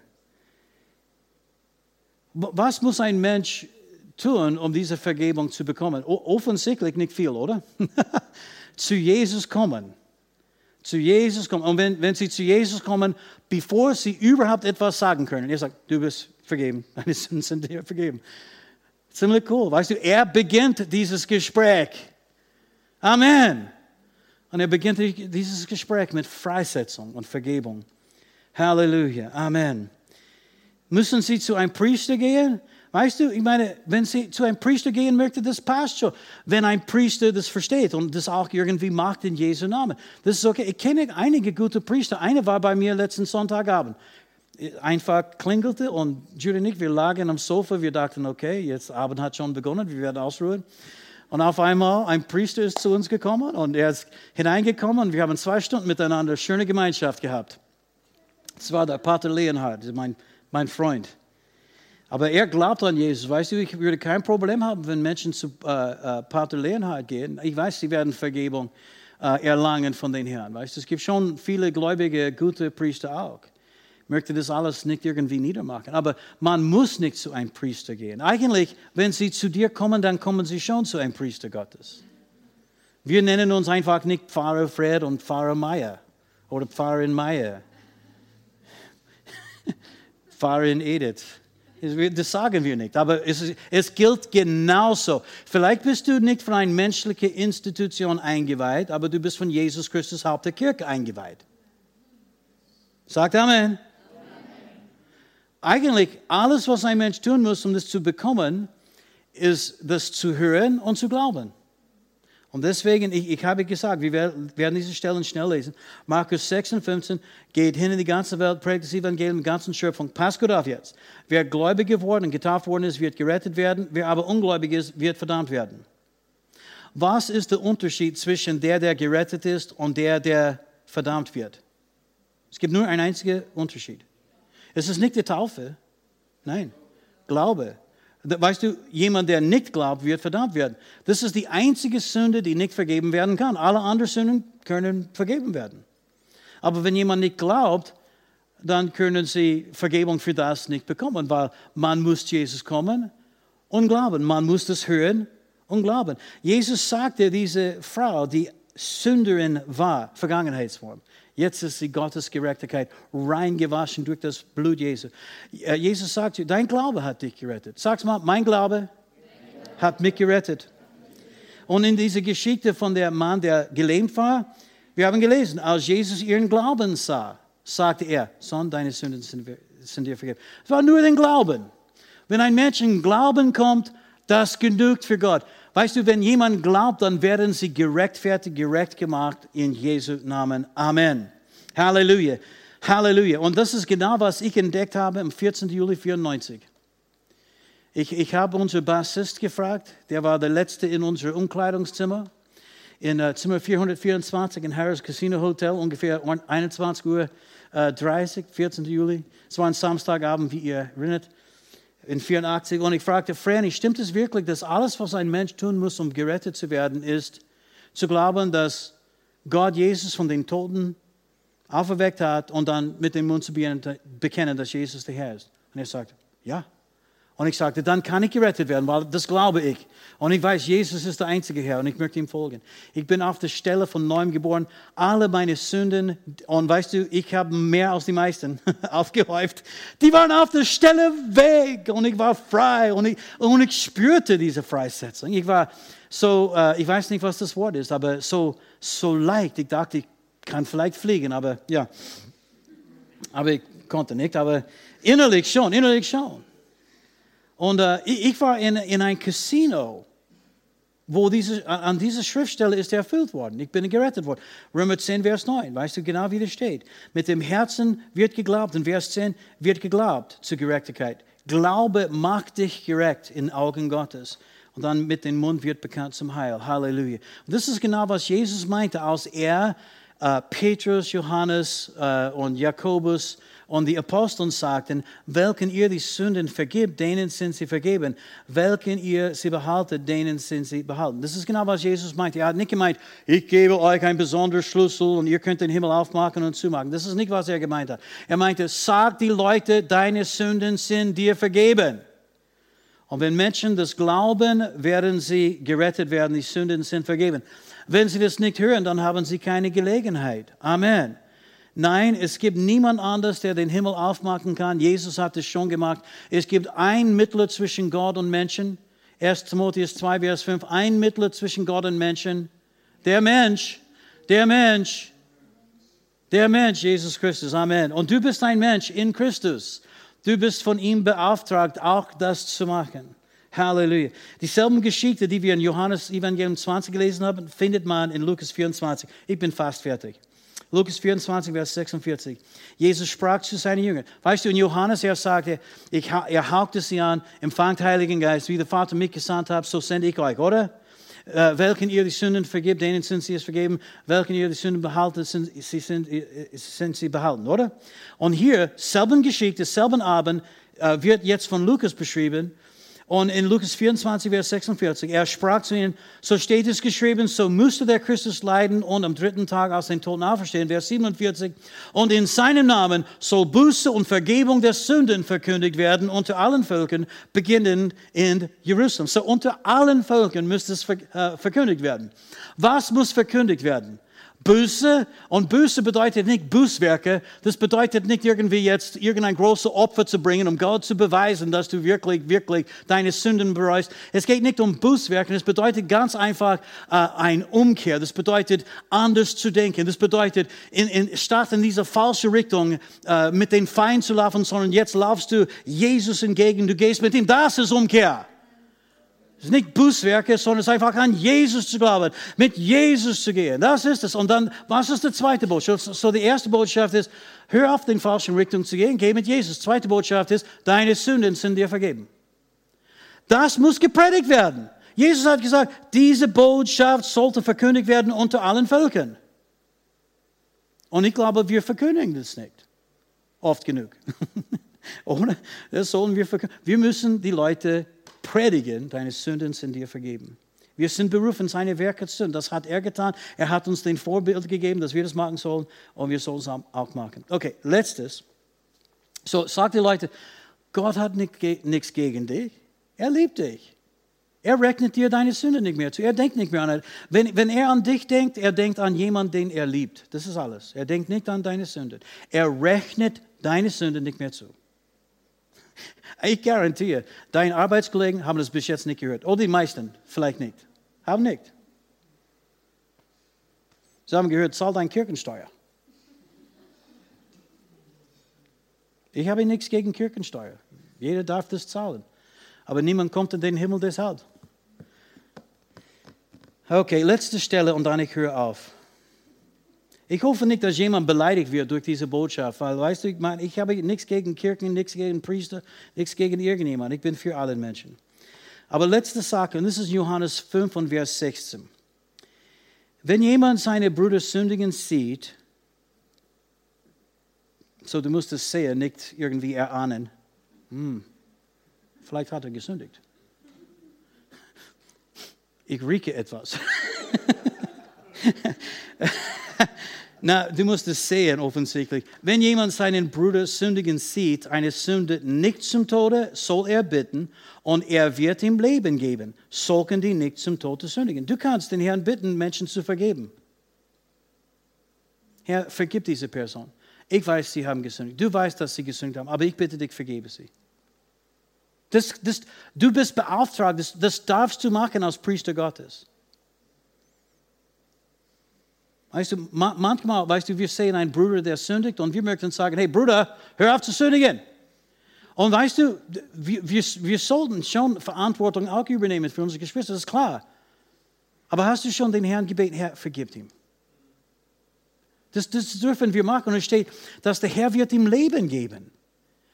Was muss ein Mensch tun, um diese Vergebung zu bekommen? Offensichtlich nicht viel, oder? zu Jesus kommen. Zu Jesus kommen. Und wenn, wenn sie zu Jesus kommen, bevor sie überhaupt etwas sagen können, er sagt, du bist vergeben, deine Sünden sind dir vergeben. Ziemlich cool. Weißt du, er beginnt dieses Gespräch. Amen. Und er beginnt dieses Gespräch mit Freisetzung und Vergebung. Halleluja. Amen. Müssen Sie zu einem Priester gehen? Weißt du, ich meine, wenn Sie zu einem Priester gehen möchten, das passt schon. Wenn ein Priester das versteht und das auch irgendwie macht in Jesu Namen. Das ist okay. Ich kenne einige gute Priester. Einer war bei mir letzten Sonntagabend. einfach klingelte und Judy und ich, wir lagen am Sofa, wir dachten, okay, jetzt Abend hat schon begonnen, wir werden ausruhen. Und auf einmal, ein Priester ist zu uns gekommen und er ist hineingekommen und wir haben zwei Stunden miteinander schöne Gemeinschaft gehabt. Das war der Pater Leonhard, mein, mein Freund. Aber er glaubt an Jesus. Weißt du, ich würde kein Problem haben, wenn Menschen zu äh, äh, Pater Leonhard gehen. Ich weiß, sie werden Vergebung äh, erlangen von den Herrn. Weißt du, es gibt schon viele gläubige, gute Priester auch. Ich möchte das alles nicht irgendwie niedermachen. Aber man muss nicht zu einem Priester gehen. Eigentlich, wenn sie zu dir kommen, dann kommen sie schon zu einem Priester Gottes. Wir nennen uns einfach nicht Pfarrer Fred und Pfarrer Meier oder Pfarrerin Meier. Pfarrerin Edith. Das sagen wir nicht, aber es, es, gilt genauso. Vielleicht bist du nicht von einer menschlichen Institution eingeweiht, aber du bist von Jesus Christus Haupt der Kirche eingeweiht. Sagt Amen. Amen. Eigentlich alles, was ein Mensch tun muss, um das zu bekommen, ist das zu hören und zu glauben. Und deswegen, ich, ich habe gesagt, wir werden, diese Stellen schnell lesen. Markus 6 und 15, geht hin in die ganze Welt, prägt das Evangelium der ganzen Schöpfung. Pass gut auf jetzt. Wer gläubig geworden und getauft worden ist, wird gerettet werden. Wer aber ungläubig ist, wird verdammt werden. Was ist der Unterschied zwischen der, der gerettet ist und der, der verdammt wird? Es gibt nur einen einzigen Unterschied. Es ist nicht die Taufe. Nein, Glaube. Weißt du, jemand, der nicht glaubt, wird verdammt werden. Das ist die einzige Sünde, die nicht vergeben werden kann. Alle anderen Sünden können vergeben werden. Aber wenn jemand nicht glaubt, dann können sie Vergebung für das nicht bekommen, weil man muss Jesus kommen und glauben. Man muss das hören und glauben. Jesus sagte diese Frau, die Sünderin war, Vergangenheitsform. Jetzt ist sie Gottes Gerechtigkeit reingewaschen durch das Blut Jesu. Äh, Jesus sagt, dein Glaube hat dich gerettet. Sag's mal, mein Glaube hat mich gerettet. Und in dieser Geschichte von der Mann, der gelähmt war, wir haben gelesen, als Jesus ihren Glauben sah, sagte er, Sohn, deine Sünden sind dir vergeben. Es war nur den Glauben. Wenn ein Mensch in Glauben kommt, das genügt für Gott. Weißt du, wenn jemand glaubt, dann werden sie gerechtfertigt, gerecht gemacht in Jesu Namen. Amen. Halleluja. Halleluja. Und das ist genau, was ich entdeckt habe am 14. Juli 94. Ich, ich habe unseren Bassist gefragt, der war der Letzte in unserem Umkleidungszimmer, in uh, Zimmer 424 in Harris Casino Hotel, ungefähr 21 Uhr uh, 30, 14. Juli. Es war ein Samstagabend, wie ihr erinnert in 84 und ich fragte Franny, stimmt es wirklich, dass alles, was ein Mensch tun muss, um gerettet zu werden, ist zu glauben, dass Gott Jesus von den Toten auferweckt hat und dann mit dem Mund zu bekennen, dass Jesus der Herr ist? Und er sagte, ja. Und ich sagte, dann kann ich gerettet werden, weil das glaube ich. Und ich weiß, Jesus ist der einzige Herr und ich möchte ihm folgen. Ich bin auf der Stelle von neuem geboren. Alle meine Sünden, und weißt du, ich habe mehr als die meisten aufgehäuft. Die waren auf der Stelle weg und ich war frei und ich, und ich spürte diese Freisetzung. Ich war so, uh, ich weiß nicht, was das Wort ist, aber so, so leicht. Ich dachte, ich kann vielleicht fliegen, aber ja. Aber ich konnte nicht, aber innerlich schon, innerlich schon. Und äh, ich war in, in ein Casino, wo diese, an dieser Schriftstelle ist erfüllt worden. Ich bin gerettet worden. Römer 10, Vers 9, weißt du genau, wie das steht. Mit dem Herzen wird geglaubt, in Vers 10 wird geglaubt zur Gerechtigkeit. Glaube macht dich gerecht in Augen Gottes. Und dann mit dem Mund wird bekannt zum Heil. Halleluja. Und das ist genau, was Jesus meinte, als er äh, Petrus, Johannes äh, und Jakobus und die Aposteln sagten, welchen ihr die Sünden vergibt, denen sind sie vergeben. Welchen ihr sie behaltet, denen sind sie behalten. Das ist genau, was Jesus meinte. Er hat nicht gemeint, ich gebe euch einen besonderen Schlüssel und ihr könnt den Himmel aufmachen und zumachen. Das ist nicht, was er gemeint hat. Er meinte, sag die Leute, deine Sünden sind dir vergeben. Und wenn Menschen das glauben, werden sie gerettet werden, die Sünden sind vergeben. Wenn sie das nicht hören, dann haben sie keine Gelegenheit. Amen. Nein, es gibt niemand anders, der den Himmel aufmachen kann. Jesus hat es schon gemacht. Es gibt ein Mittler zwischen Gott und Menschen. 1 Timotheus 2, Vers 5. Ein Mittler zwischen Gott und Menschen. Der Mensch. Der Mensch. Der Mensch, Jesus Christus. Amen. Und du bist ein Mensch in Christus. Du bist von ihm beauftragt, auch das zu machen. Halleluja. Dieselben Geschichten, die wir in Johannes Evangelium 20 gelesen haben, findet man in Lukas 24. Ich bin fast fertig. Lukas 24, Vers 46. Jesus sprach zu seinen Jüngern. Weißt du, in Johannes, er sagte, ich, er hauchte sie an, empfangt Heiligen Geist, wie der Vater mich gesandt hat, so sende ich euch, oder? Äh, welchen ihr die Sünden vergibt, denen sind sie es vergeben. Welchen ihr die Sünden behalten, sind sie, sind, sind sie behalten, oder? Und hier, selben Geschichte, selben Abend, äh, wird jetzt von Lukas beschrieben. Und in Lukas 24, Vers 46, er sprach zu ihnen, so steht es geschrieben, so müsste der Christus leiden und am dritten Tag aus den Toten auferstehen. Vers 47, und in seinem Namen soll Buße und Vergebung der Sünden verkündigt werden unter allen Völkern, beginnend in Jerusalem. So unter allen Völkern müsste es äh, verkündigt werden. Was muss verkündigt werden? Buße. Und Buße bedeutet nicht Bußwerke. Das bedeutet nicht irgendwie jetzt irgendein großes Opfer zu bringen, um Gott zu beweisen, dass du wirklich, wirklich deine Sünden bereust. Es geht nicht um Bußwerke. Es bedeutet ganz einfach äh, ein Umkehr. Das bedeutet anders zu denken. Das bedeutet, in, in, statt in diese falsche Richtung äh, mit den Feind zu laufen, sondern jetzt laufst du Jesus entgegen. Du gehst mit ihm. Das ist Umkehr. Es ist nicht Bußwerke, sondern es ist einfach an Jesus zu glauben, mit Jesus zu gehen. Das ist es. Und dann, was ist die zweite Botschaft? So, die erste Botschaft ist, hör auf, in falschen Richtung zu gehen, geh mit Jesus. Zweite Botschaft ist, deine Sünden sind dir vergeben. Das muss gepredigt werden. Jesus hat gesagt, diese Botschaft sollte verkündigt werden unter allen Völkern. Und ich glaube, wir verkündigen das nicht. Oft genug. Ohne, das sollen wir verkündigen. Wir müssen die Leute predigen, deine Sünden sind dir vergeben. Wir sind berufen, seine Werke zu tun. Das hat er getan. Er hat uns den Vorbild gegeben, dass wir das machen sollen und wir sollen es auch machen. Okay, letztes. So, sagt die Leute, Gott hat nichts gegen dich. Er liebt dich. Er rechnet dir deine Sünde nicht mehr zu. Er denkt nicht mehr an dich. Wenn, wenn er an dich denkt, er denkt an jemanden, den er liebt. Das ist alles. Er denkt nicht an deine Sünde. Er rechnet deine Sünde nicht mehr zu. Ich garantiere, deine Arbeitskollegen haben das bis jetzt nicht gehört. Oder die meisten, vielleicht nicht. Haben nicht. Sie haben gehört, zahl deine Kirchensteuer. Ich habe nichts gegen Kirchensteuer. Jeder darf das zahlen. Aber niemand kommt in den Himmel deshalb. Okay, letzte Stelle und dann ich höre auf. Ich hoffe nicht, dass jemand beleidigt wird durch diese Botschaft, weil, weißt du, ich, meine, ich habe nichts gegen Kirchen, nichts gegen Priester, nichts gegen irgendjemand. Ich bin für alle Menschen. Aber letzte Sache, und das ist Johannes 5 und Vers 16. Wenn jemand seine Brüder sündigen sieht, so du musst es sehen, nicht irgendwie erahnen, hm, vielleicht hat er gesündigt. Ich rieche etwas. Na, du musst es sehen, offensichtlich. Wenn jemand seinen Bruder sündigen sieht, eine Sünde nicht zum Tode, soll er bitten und er wird ihm Leben geben. Sollten die nicht zum Tode sündigen. Du kannst den Herrn bitten, Menschen zu vergeben. Herr, vergib diese Person. Ich weiß, sie haben gesündigt. Du weißt, dass sie gesündigt haben, aber ich bitte dich, vergebe sie. Das, das, du bist beauftragt, das, das darfst du machen als Priester Gottes. Weißt du, manchmal, weißt du, wir sehen einen Bruder, der sündigt und wir möchten sagen, hey Bruder, hör auf zu sündigen. Und weißt du, wir, wir, wir sollten schon Verantwortung auch übernehmen für unsere Geschwister, das ist klar. Aber hast du schon den Herrn gebeten, Herr, vergib ihm. Das, das dürfen wir machen. Und es steht, dass der Herr wird ihm Leben geben.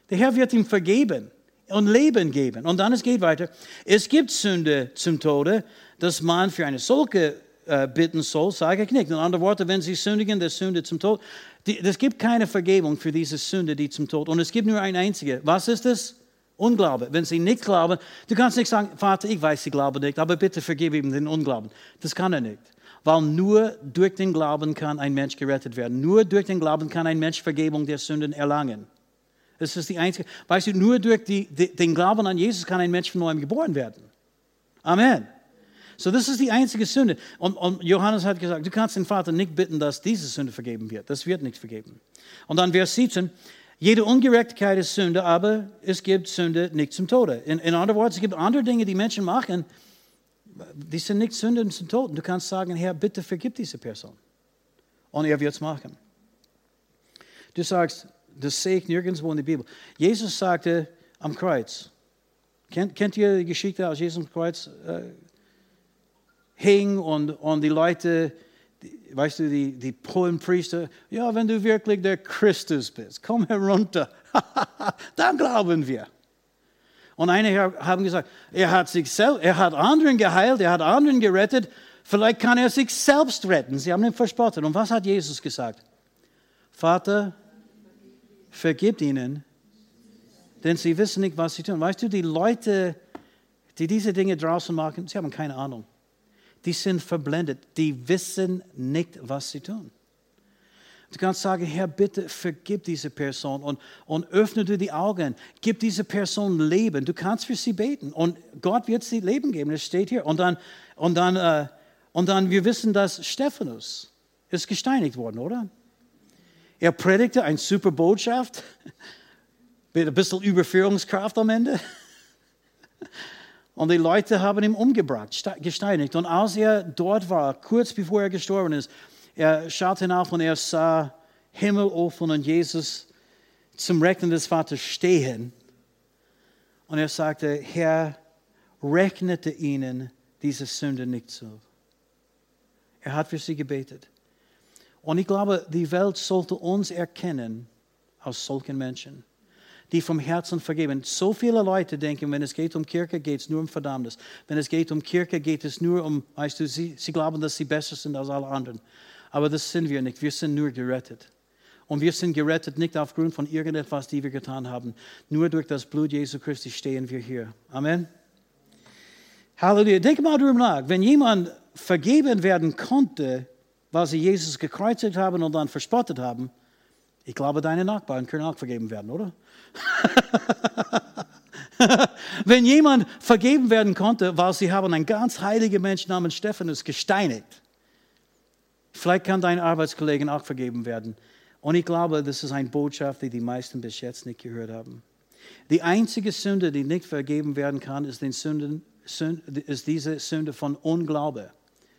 Der Herr wird ihm vergeben und Leben geben. Und dann es geht weiter. Es gibt Sünde zum Tode, dass man für eine solche äh, bitten soll, sage ich nicht. In anderen Worten, wenn sie sündigen, der Sünde zum Tod. Es gibt keine Vergebung für diese Sünde, die zum Tod. Und es gibt nur eine einzige. Was ist es? Unglaube. Wenn sie nicht glauben, du kannst nicht sagen, Vater, ich weiß, sie glauben nicht, aber bitte vergib ihm den Unglauben. Das kann er nicht. Weil nur durch den Glauben kann ein Mensch gerettet werden. Nur durch den Glauben kann ein Mensch Vergebung der Sünden erlangen. Das ist die einzige. Weißt du, nur durch die, den Glauben an Jesus kann ein Mensch von neuem geboren werden. Amen. So, das ist die einzige Sünde. Und, und, Johannes hat gesagt, du kannst den Vater nicht bitten, dass diese Sünde vergeben wird. Das wird nicht vergeben. Und dann Vers 17, jede Ungerechtigkeit ist Sünde, aber es gibt Sünde nicht zum Tode. In, in anderen Worten, es gibt andere Dinge, die Menschen machen, die sind nicht Sünde zum Tod. Du kannst sagen, Herr, bitte vergib diese Person. Und er wird es machen. Du sagst, das sehe ich nirgendwo in der Bibel. Jesus sagte am Kreuz, kennt, kennt ihr die Geschichte aus Jesus am Kreuz? Äh, hing und, und die Leute die, weißt du, die, die Polenpriester, ja, wenn du wirklich der Christus bist, komm herunter. Dann glauben wir. Und einige haben gesagt, er hat sich selbst, er hat anderen geheilt, er hat anderen gerettet, vielleicht kann er sich selbst retten. Sie haben ihn verspottet. Und was hat Jesus gesagt? Vater, vergib ihnen, denn sie wissen nicht, was sie tun. Weißt du, die Leute, die diese Dinge draußen machen, sie haben keine Ahnung. Die sind verblendet. Die wissen nicht, was sie tun. Du kannst sagen, Herr, bitte vergib diese Person und, und öffne du die Augen. Gib diese Person Leben. Du kannst für sie beten und Gott wird sie Leben geben. Das steht hier. Und dann, und dann, äh, und dann wir wissen, dass Stephanus ist gesteinigt worden, oder? Er predigte eine super Botschaft mit ein bisschen Überführungskraft am Ende. Und die Leute haben ihn umgebracht, gesteinigt. Und als er dort war, kurz bevor er gestorben ist, er schaute hinauf und er sah Himmel offen und Jesus zum Rechnen des Vaters stehen. Und er sagte, Herr, rechnete ihnen diese Sünde nicht zu. Er hat für sie gebetet. Und ich glaube, die Welt sollte uns erkennen als solchen Menschen die vom Herzen vergeben. So viele Leute denken, wenn es geht um Kirche, geht es nur um Verdammnis. Wenn es geht um Kirche, geht es nur um, weißt du, sie, sie glauben, dass sie besser sind als alle anderen. Aber das sind wir nicht. Wir sind nur gerettet. Und wir sind gerettet nicht aufgrund von irgendetwas, die wir getan haben. Nur durch das Blut Jesu Christi stehen wir hier. Amen. Halleluja. Denk mal darüber nach. Wenn jemand vergeben werden konnte, weil sie Jesus gekreuzigt haben und dann verspottet haben, ich glaube, deine Nachbarn können auch vergeben werden, oder? Wenn jemand vergeben werden konnte, weil sie haben einen ganz heiligen Mensch namens Stephanus gesteinigt, vielleicht kann dein Arbeitskollegen auch vergeben werden. Und ich glaube, das ist eine Botschaft, die die meisten bis jetzt nicht gehört haben. Die einzige Sünde, die nicht vergeben werden kann, ist, den Sünden, ist diese Sünde von Unglaube.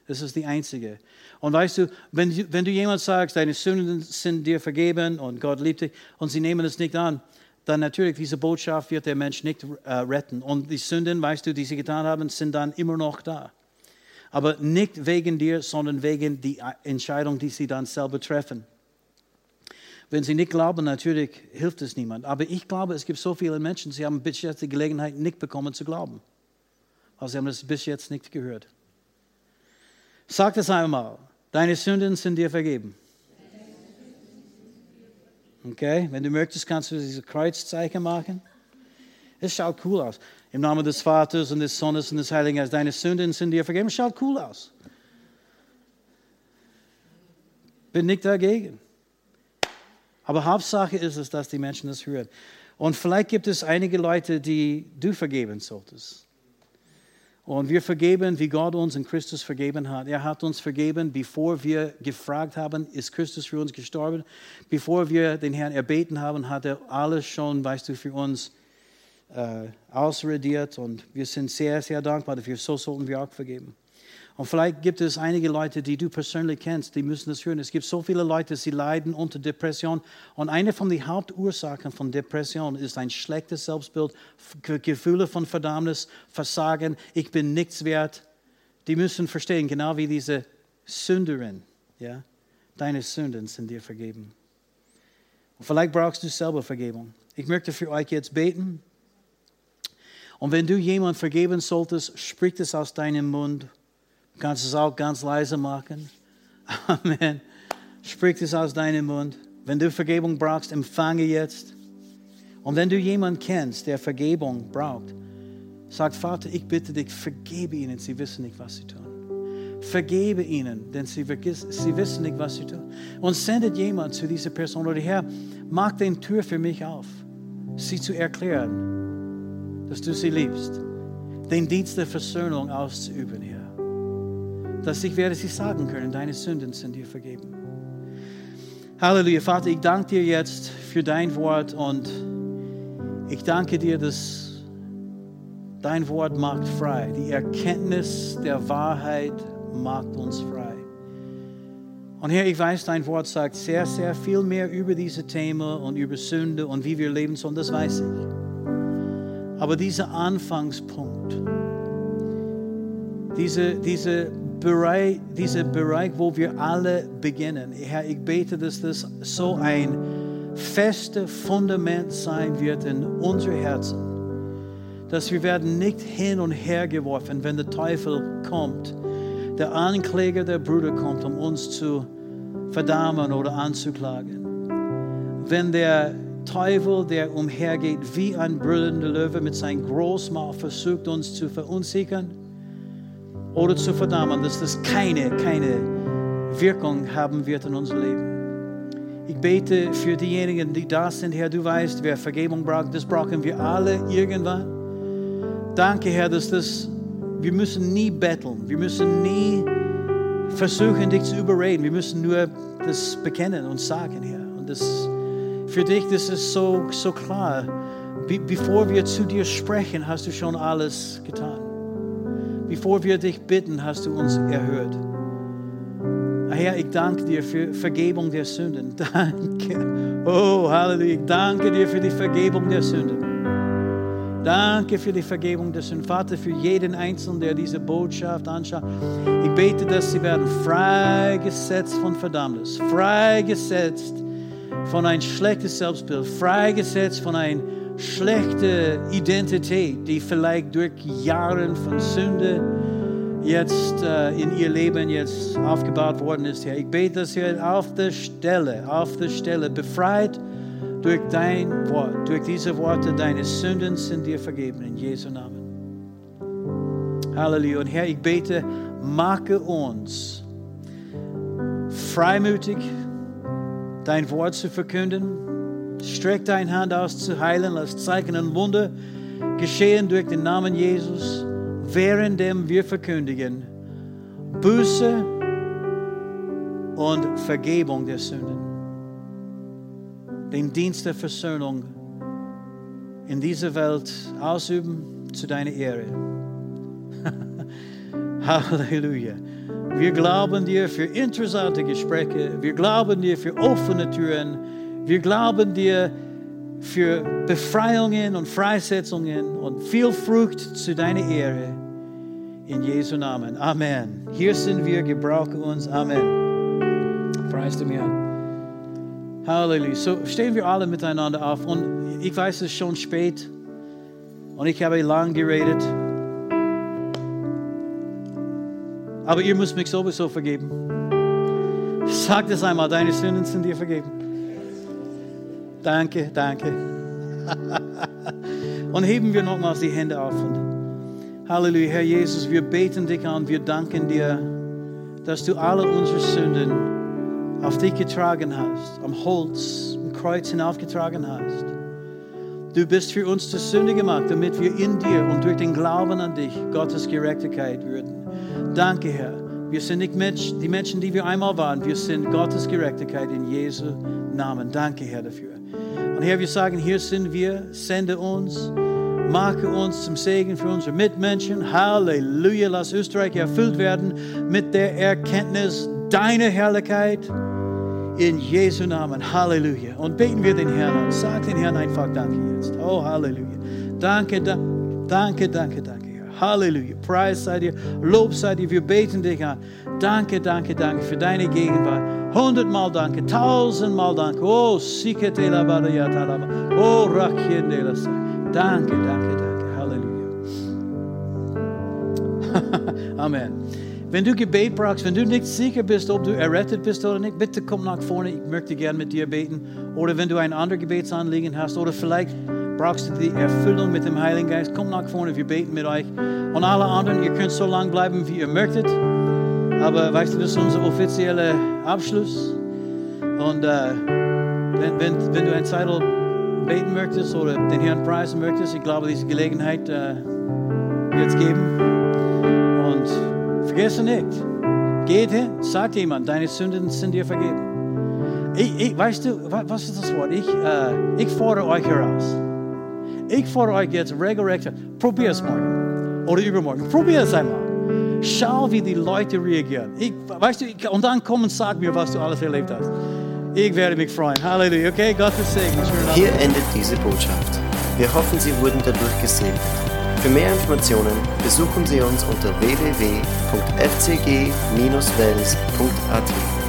Das ist die einzige. Und weißt du, wenn, wenn du jemand sagst, deine Sünden sind dir vergeben und Gott liebt dich und sie nehmen es nicht an, dann natürlich diese Botschaft wird der Mensch nicht äh, retten. Und die Sünden, weißt du, die sie getan haben, sind dann immer noch da. Aber nicht wegen dir, sondern wegen der Entscheidung, die sie dann selber treffen. Wenn sie nicht glauben, natürlich hilft es niemand. Aber ich glaube, es gibt so viele Menschen, sie haben bis jetzt die Gelegenheit nicht bekommen zu glauben. Weil sie haben es bis jetzt nicht gehört. Sag das einmal. Deine Sünden sind dir vergeben. Okay, wenn du möchtest, kannst du diese Kreuzzeichen machen. Es schaut cool aus. Im Namen des Vaters und des Sohnes und des Heiligen Geistes. Deine Sünden sind dir vergeben. Es schaut cool aus. Bin nicht dagegen. Aber Hauptsache ist es, dass die Menschen das hören. Und vielleicht gibt es einige Leute, die du vergeben solltest. Und wir vergeben, wie Gott uns in Christus vergeben hat. Er hat uns vergeben, bevor wir gefragt haben, ist Christus für uns gestorben? Bevor wir den Herrn erbeten haben, hat er alles schon, weißt du, für uns äh, ausrediert. Und wir sind sehr, sehr dankbar dafür. So sollten wir auch vergeben. Und vielleicht gibt es einige Leute, die du persönlich kennst, die müssen das hören. Es gibt so viele Leute, die leiden unter Depression. Und eine von den Hauptursachen von Depression ist ein schlechtes Selbstbild, Gefühle von Verdammnis, Versagen, ich bin nichts wert. Die müssen verstehen, genau wie diese Sünderin, ja, deine Sünden sind dir vergeben. Und vielleicht brauchst du selber Vergebung. Ich möchte für euch jetzt beten. Und wenn du jemand vergeben solltest, sprich es aus deinem Mund. Kannst es auch ganz leise machen. Amen. Sprich es aus deinem Mund. Wenn du Vergebung brauchst, empfange jetzt. Und wenn du jemanden kennst, der Vergebung braucht, sag, Vater, ich bitte dich, vergebe ihnen, sie wissen nicht, was sie tun. Vergebe ihnen, denn sie, sie wissen nicht, was sie tun. Und sendet jemand zu dieser Person oder Herr, mach den Tür für mich auf, sie zu erklären, dass du sie liebst, den Dienst der Versöhnung auszuüben, Herr dass ich werde sie sagen können, deine Sünden sind dir vergeben. Halleluja, Vater, ich danke dir jetzt für dein Wort und ich danke dir, dass dein Wort macht frei. Die Erkenntnis der Wahrheit macht uns frei. Und Herr, ich weiß, dein Wort sagt sehr, sehr viel mehr über diese Themen und über Sünde und wie wir leben sollen, das weiß ich. Aber dieser Anfangspunkt, diese, diese Bereich, dieser Bereich, wo wir alle beginnen. Herr, ich bete, dass das so ein festes Fundament sein wird in unser Herzen. Dass wir werden nicht hin und her geworfen, wenn der Teufel kommt. Der Ankläger der Brüder kommt, um uns zu verdammen oder anzuklagen. Wenn der Teufel, der umhergeht wie ein brüllender Löwe mit seinem Großmaul, versucht uns zu verunsichern oder zu verdammen, dass das keine, keine Wirkung haben wird in unser Leben. Ich bete für diejenigen, die da sind, Herr, du weißt, wer Vergebung braucht, das brauchen wir alle irgendwann. Danke, Herr, dass das, wir müssen nie betteln, wir müssen nie versuchen, dich zu überreden, wir müssen nur das bekennen und sagen, Herr. Und das für dich, das ist so, so klar. Be bevor wir zu dir sprechen, hast du schon alles getan. Bevor wir dich bitten, hast du uns erhört. Herr, ich danke dir für Vergebung der Sünden. Danke. Oh, Halleluja. Ich danke dir für die Vergebung der Sünden. Danke für die Vergebung der Sünden. Vater, für jeden Einzelnen, der diese Botschaft anschaut. Ich bete, dass sie werden freigesetzt von Verdammnis, freigesetzt von ein schlechtes Selbstbild, freigesetzt von einer schlechten Identität, die vielleicht durch Jahre von Sünde jetzt äh, in ihr Leben jetzt aufgebaut worden ist, Herr. Ich bete, dass ihr auf der Stelle, auf der Stelle befreit durch dein Wort, durch diese Worte, deine Sünden sind dir vergeben, in Jesu Namen. Halleluja. Und Herr, ich bete, mache uns freimütig, dein Wort zu verkünden. Streck deine Hand aus zu heilen, lass Zeichen und Wunder geschehen durch den Namen Jesus, währenddem wir verkündigen Buße und Vergebung der Sünden. Den Dienst der Versöhnung in dieser Welt ausüben zu deiner Ehre. Halleluja. Wir glauben dir für interessante Gespräche. Wir glauben dir für offene Türen. Wir glauben dir für Befreiungen und Freisetzungen und viel Frucht zu deiner Ehre. In Jesu Namen. Amen. Hier sind wir, gebrauche uns. Amen. Preis dem Herrn. Halleluja. So stehen wir alle miteinander auf. Und ich weiß, es ist schon spät. Und ich habe lang geredet. Aber ihr müsst mich sowieso vergeben. Sag das einmal, deine Sünden sind dir vergeben. Danke, danke. und heben wir nochmals die Hände auf. Und Halleluja, Herr Jesus, wir beten dich an, wir danken dir, dass du alle unsere Sünden auf dich getragen hast, am Holz, am Kreuz hinaufgetragen hast. Du bist für uns zur Sünde gemacht, damit wir in dir und durch den Glauben an dich Gottes Gerechtigkeit würden. Danke, Herr. Wir sind nicht Mensch, die Menschen, die wir einmal waren. Wir sind Gottes Gerechtigkeit in Jesu Namen. Danke, Herr, dafür. Und Herr, wir sagen, hier sind wir, sende uns, mache uns zum Segen für unsere Mitmenschen. Halleluja, lass Österreich erfüllt werden mit der Erkenntnis deiner Herrlichkeit. In Jesu Namen, Halleluja. Und beten wir den Herrn an. Sag den Herrn einfach Danke jetzt. Oh, Halleluja. Danke, danke, danke, danke, danke. Halleluja. Preis sei dir, Lob sei dir. Wir beten dich an. Danke, danke, danke für deine Gegenwart. Hundertmal danke, tausendmal danke. Oh, siketela talama. Oh, rakiendela sei. Danke, danke, danke. Halleluja. Amen. Wenn du Gebet brauchst, wenn du nicht sicher bist, ob du errettet bist oder nicht, bitte komm nach vorne. Ich möchte gerne mit dir beten. Oder wenn du ein anderes Gebetsanliegen hast oder vielleicht brauchst du die Erfüllung mit dem Heiligen Geist, komm nach vorne, wir beten mit euch. Und alle anderen, ihr könnt so lange bleiben, wie ihr möchtet. Aber weißt du, das ist unser offizieller Abschluss. Und äh, wenn, wenn, wenn du eine Zeit beten möchtest oder den Herrn preisen möchtest, ich glaube, diese Gelegenheit äh, wird es geben. Und vergesse nicht, geht hin, sagt jemand, deine Sünden sind dir vergeben. Ich, ich, weißt du, was ist das Wort? Ich, äh, ich fordere euch heraus. Ich fordere euch jetzt regelrecht, probier es morgen oder übermorgen. Probier es einmal. Schau, wie die Leute reagieren. Ich, weißt du, ich, und dann komm und sag mir, was du alles erlebt hast. Ich werde mich freuen. Halleluja. Okay, Gottes Segen. Hier endet diese Botschaft. Wir hoffen, Sie wurden dadurch gesegnet. Für mehr Informationen besuchen Sie uns unter www.fcg-wells.at.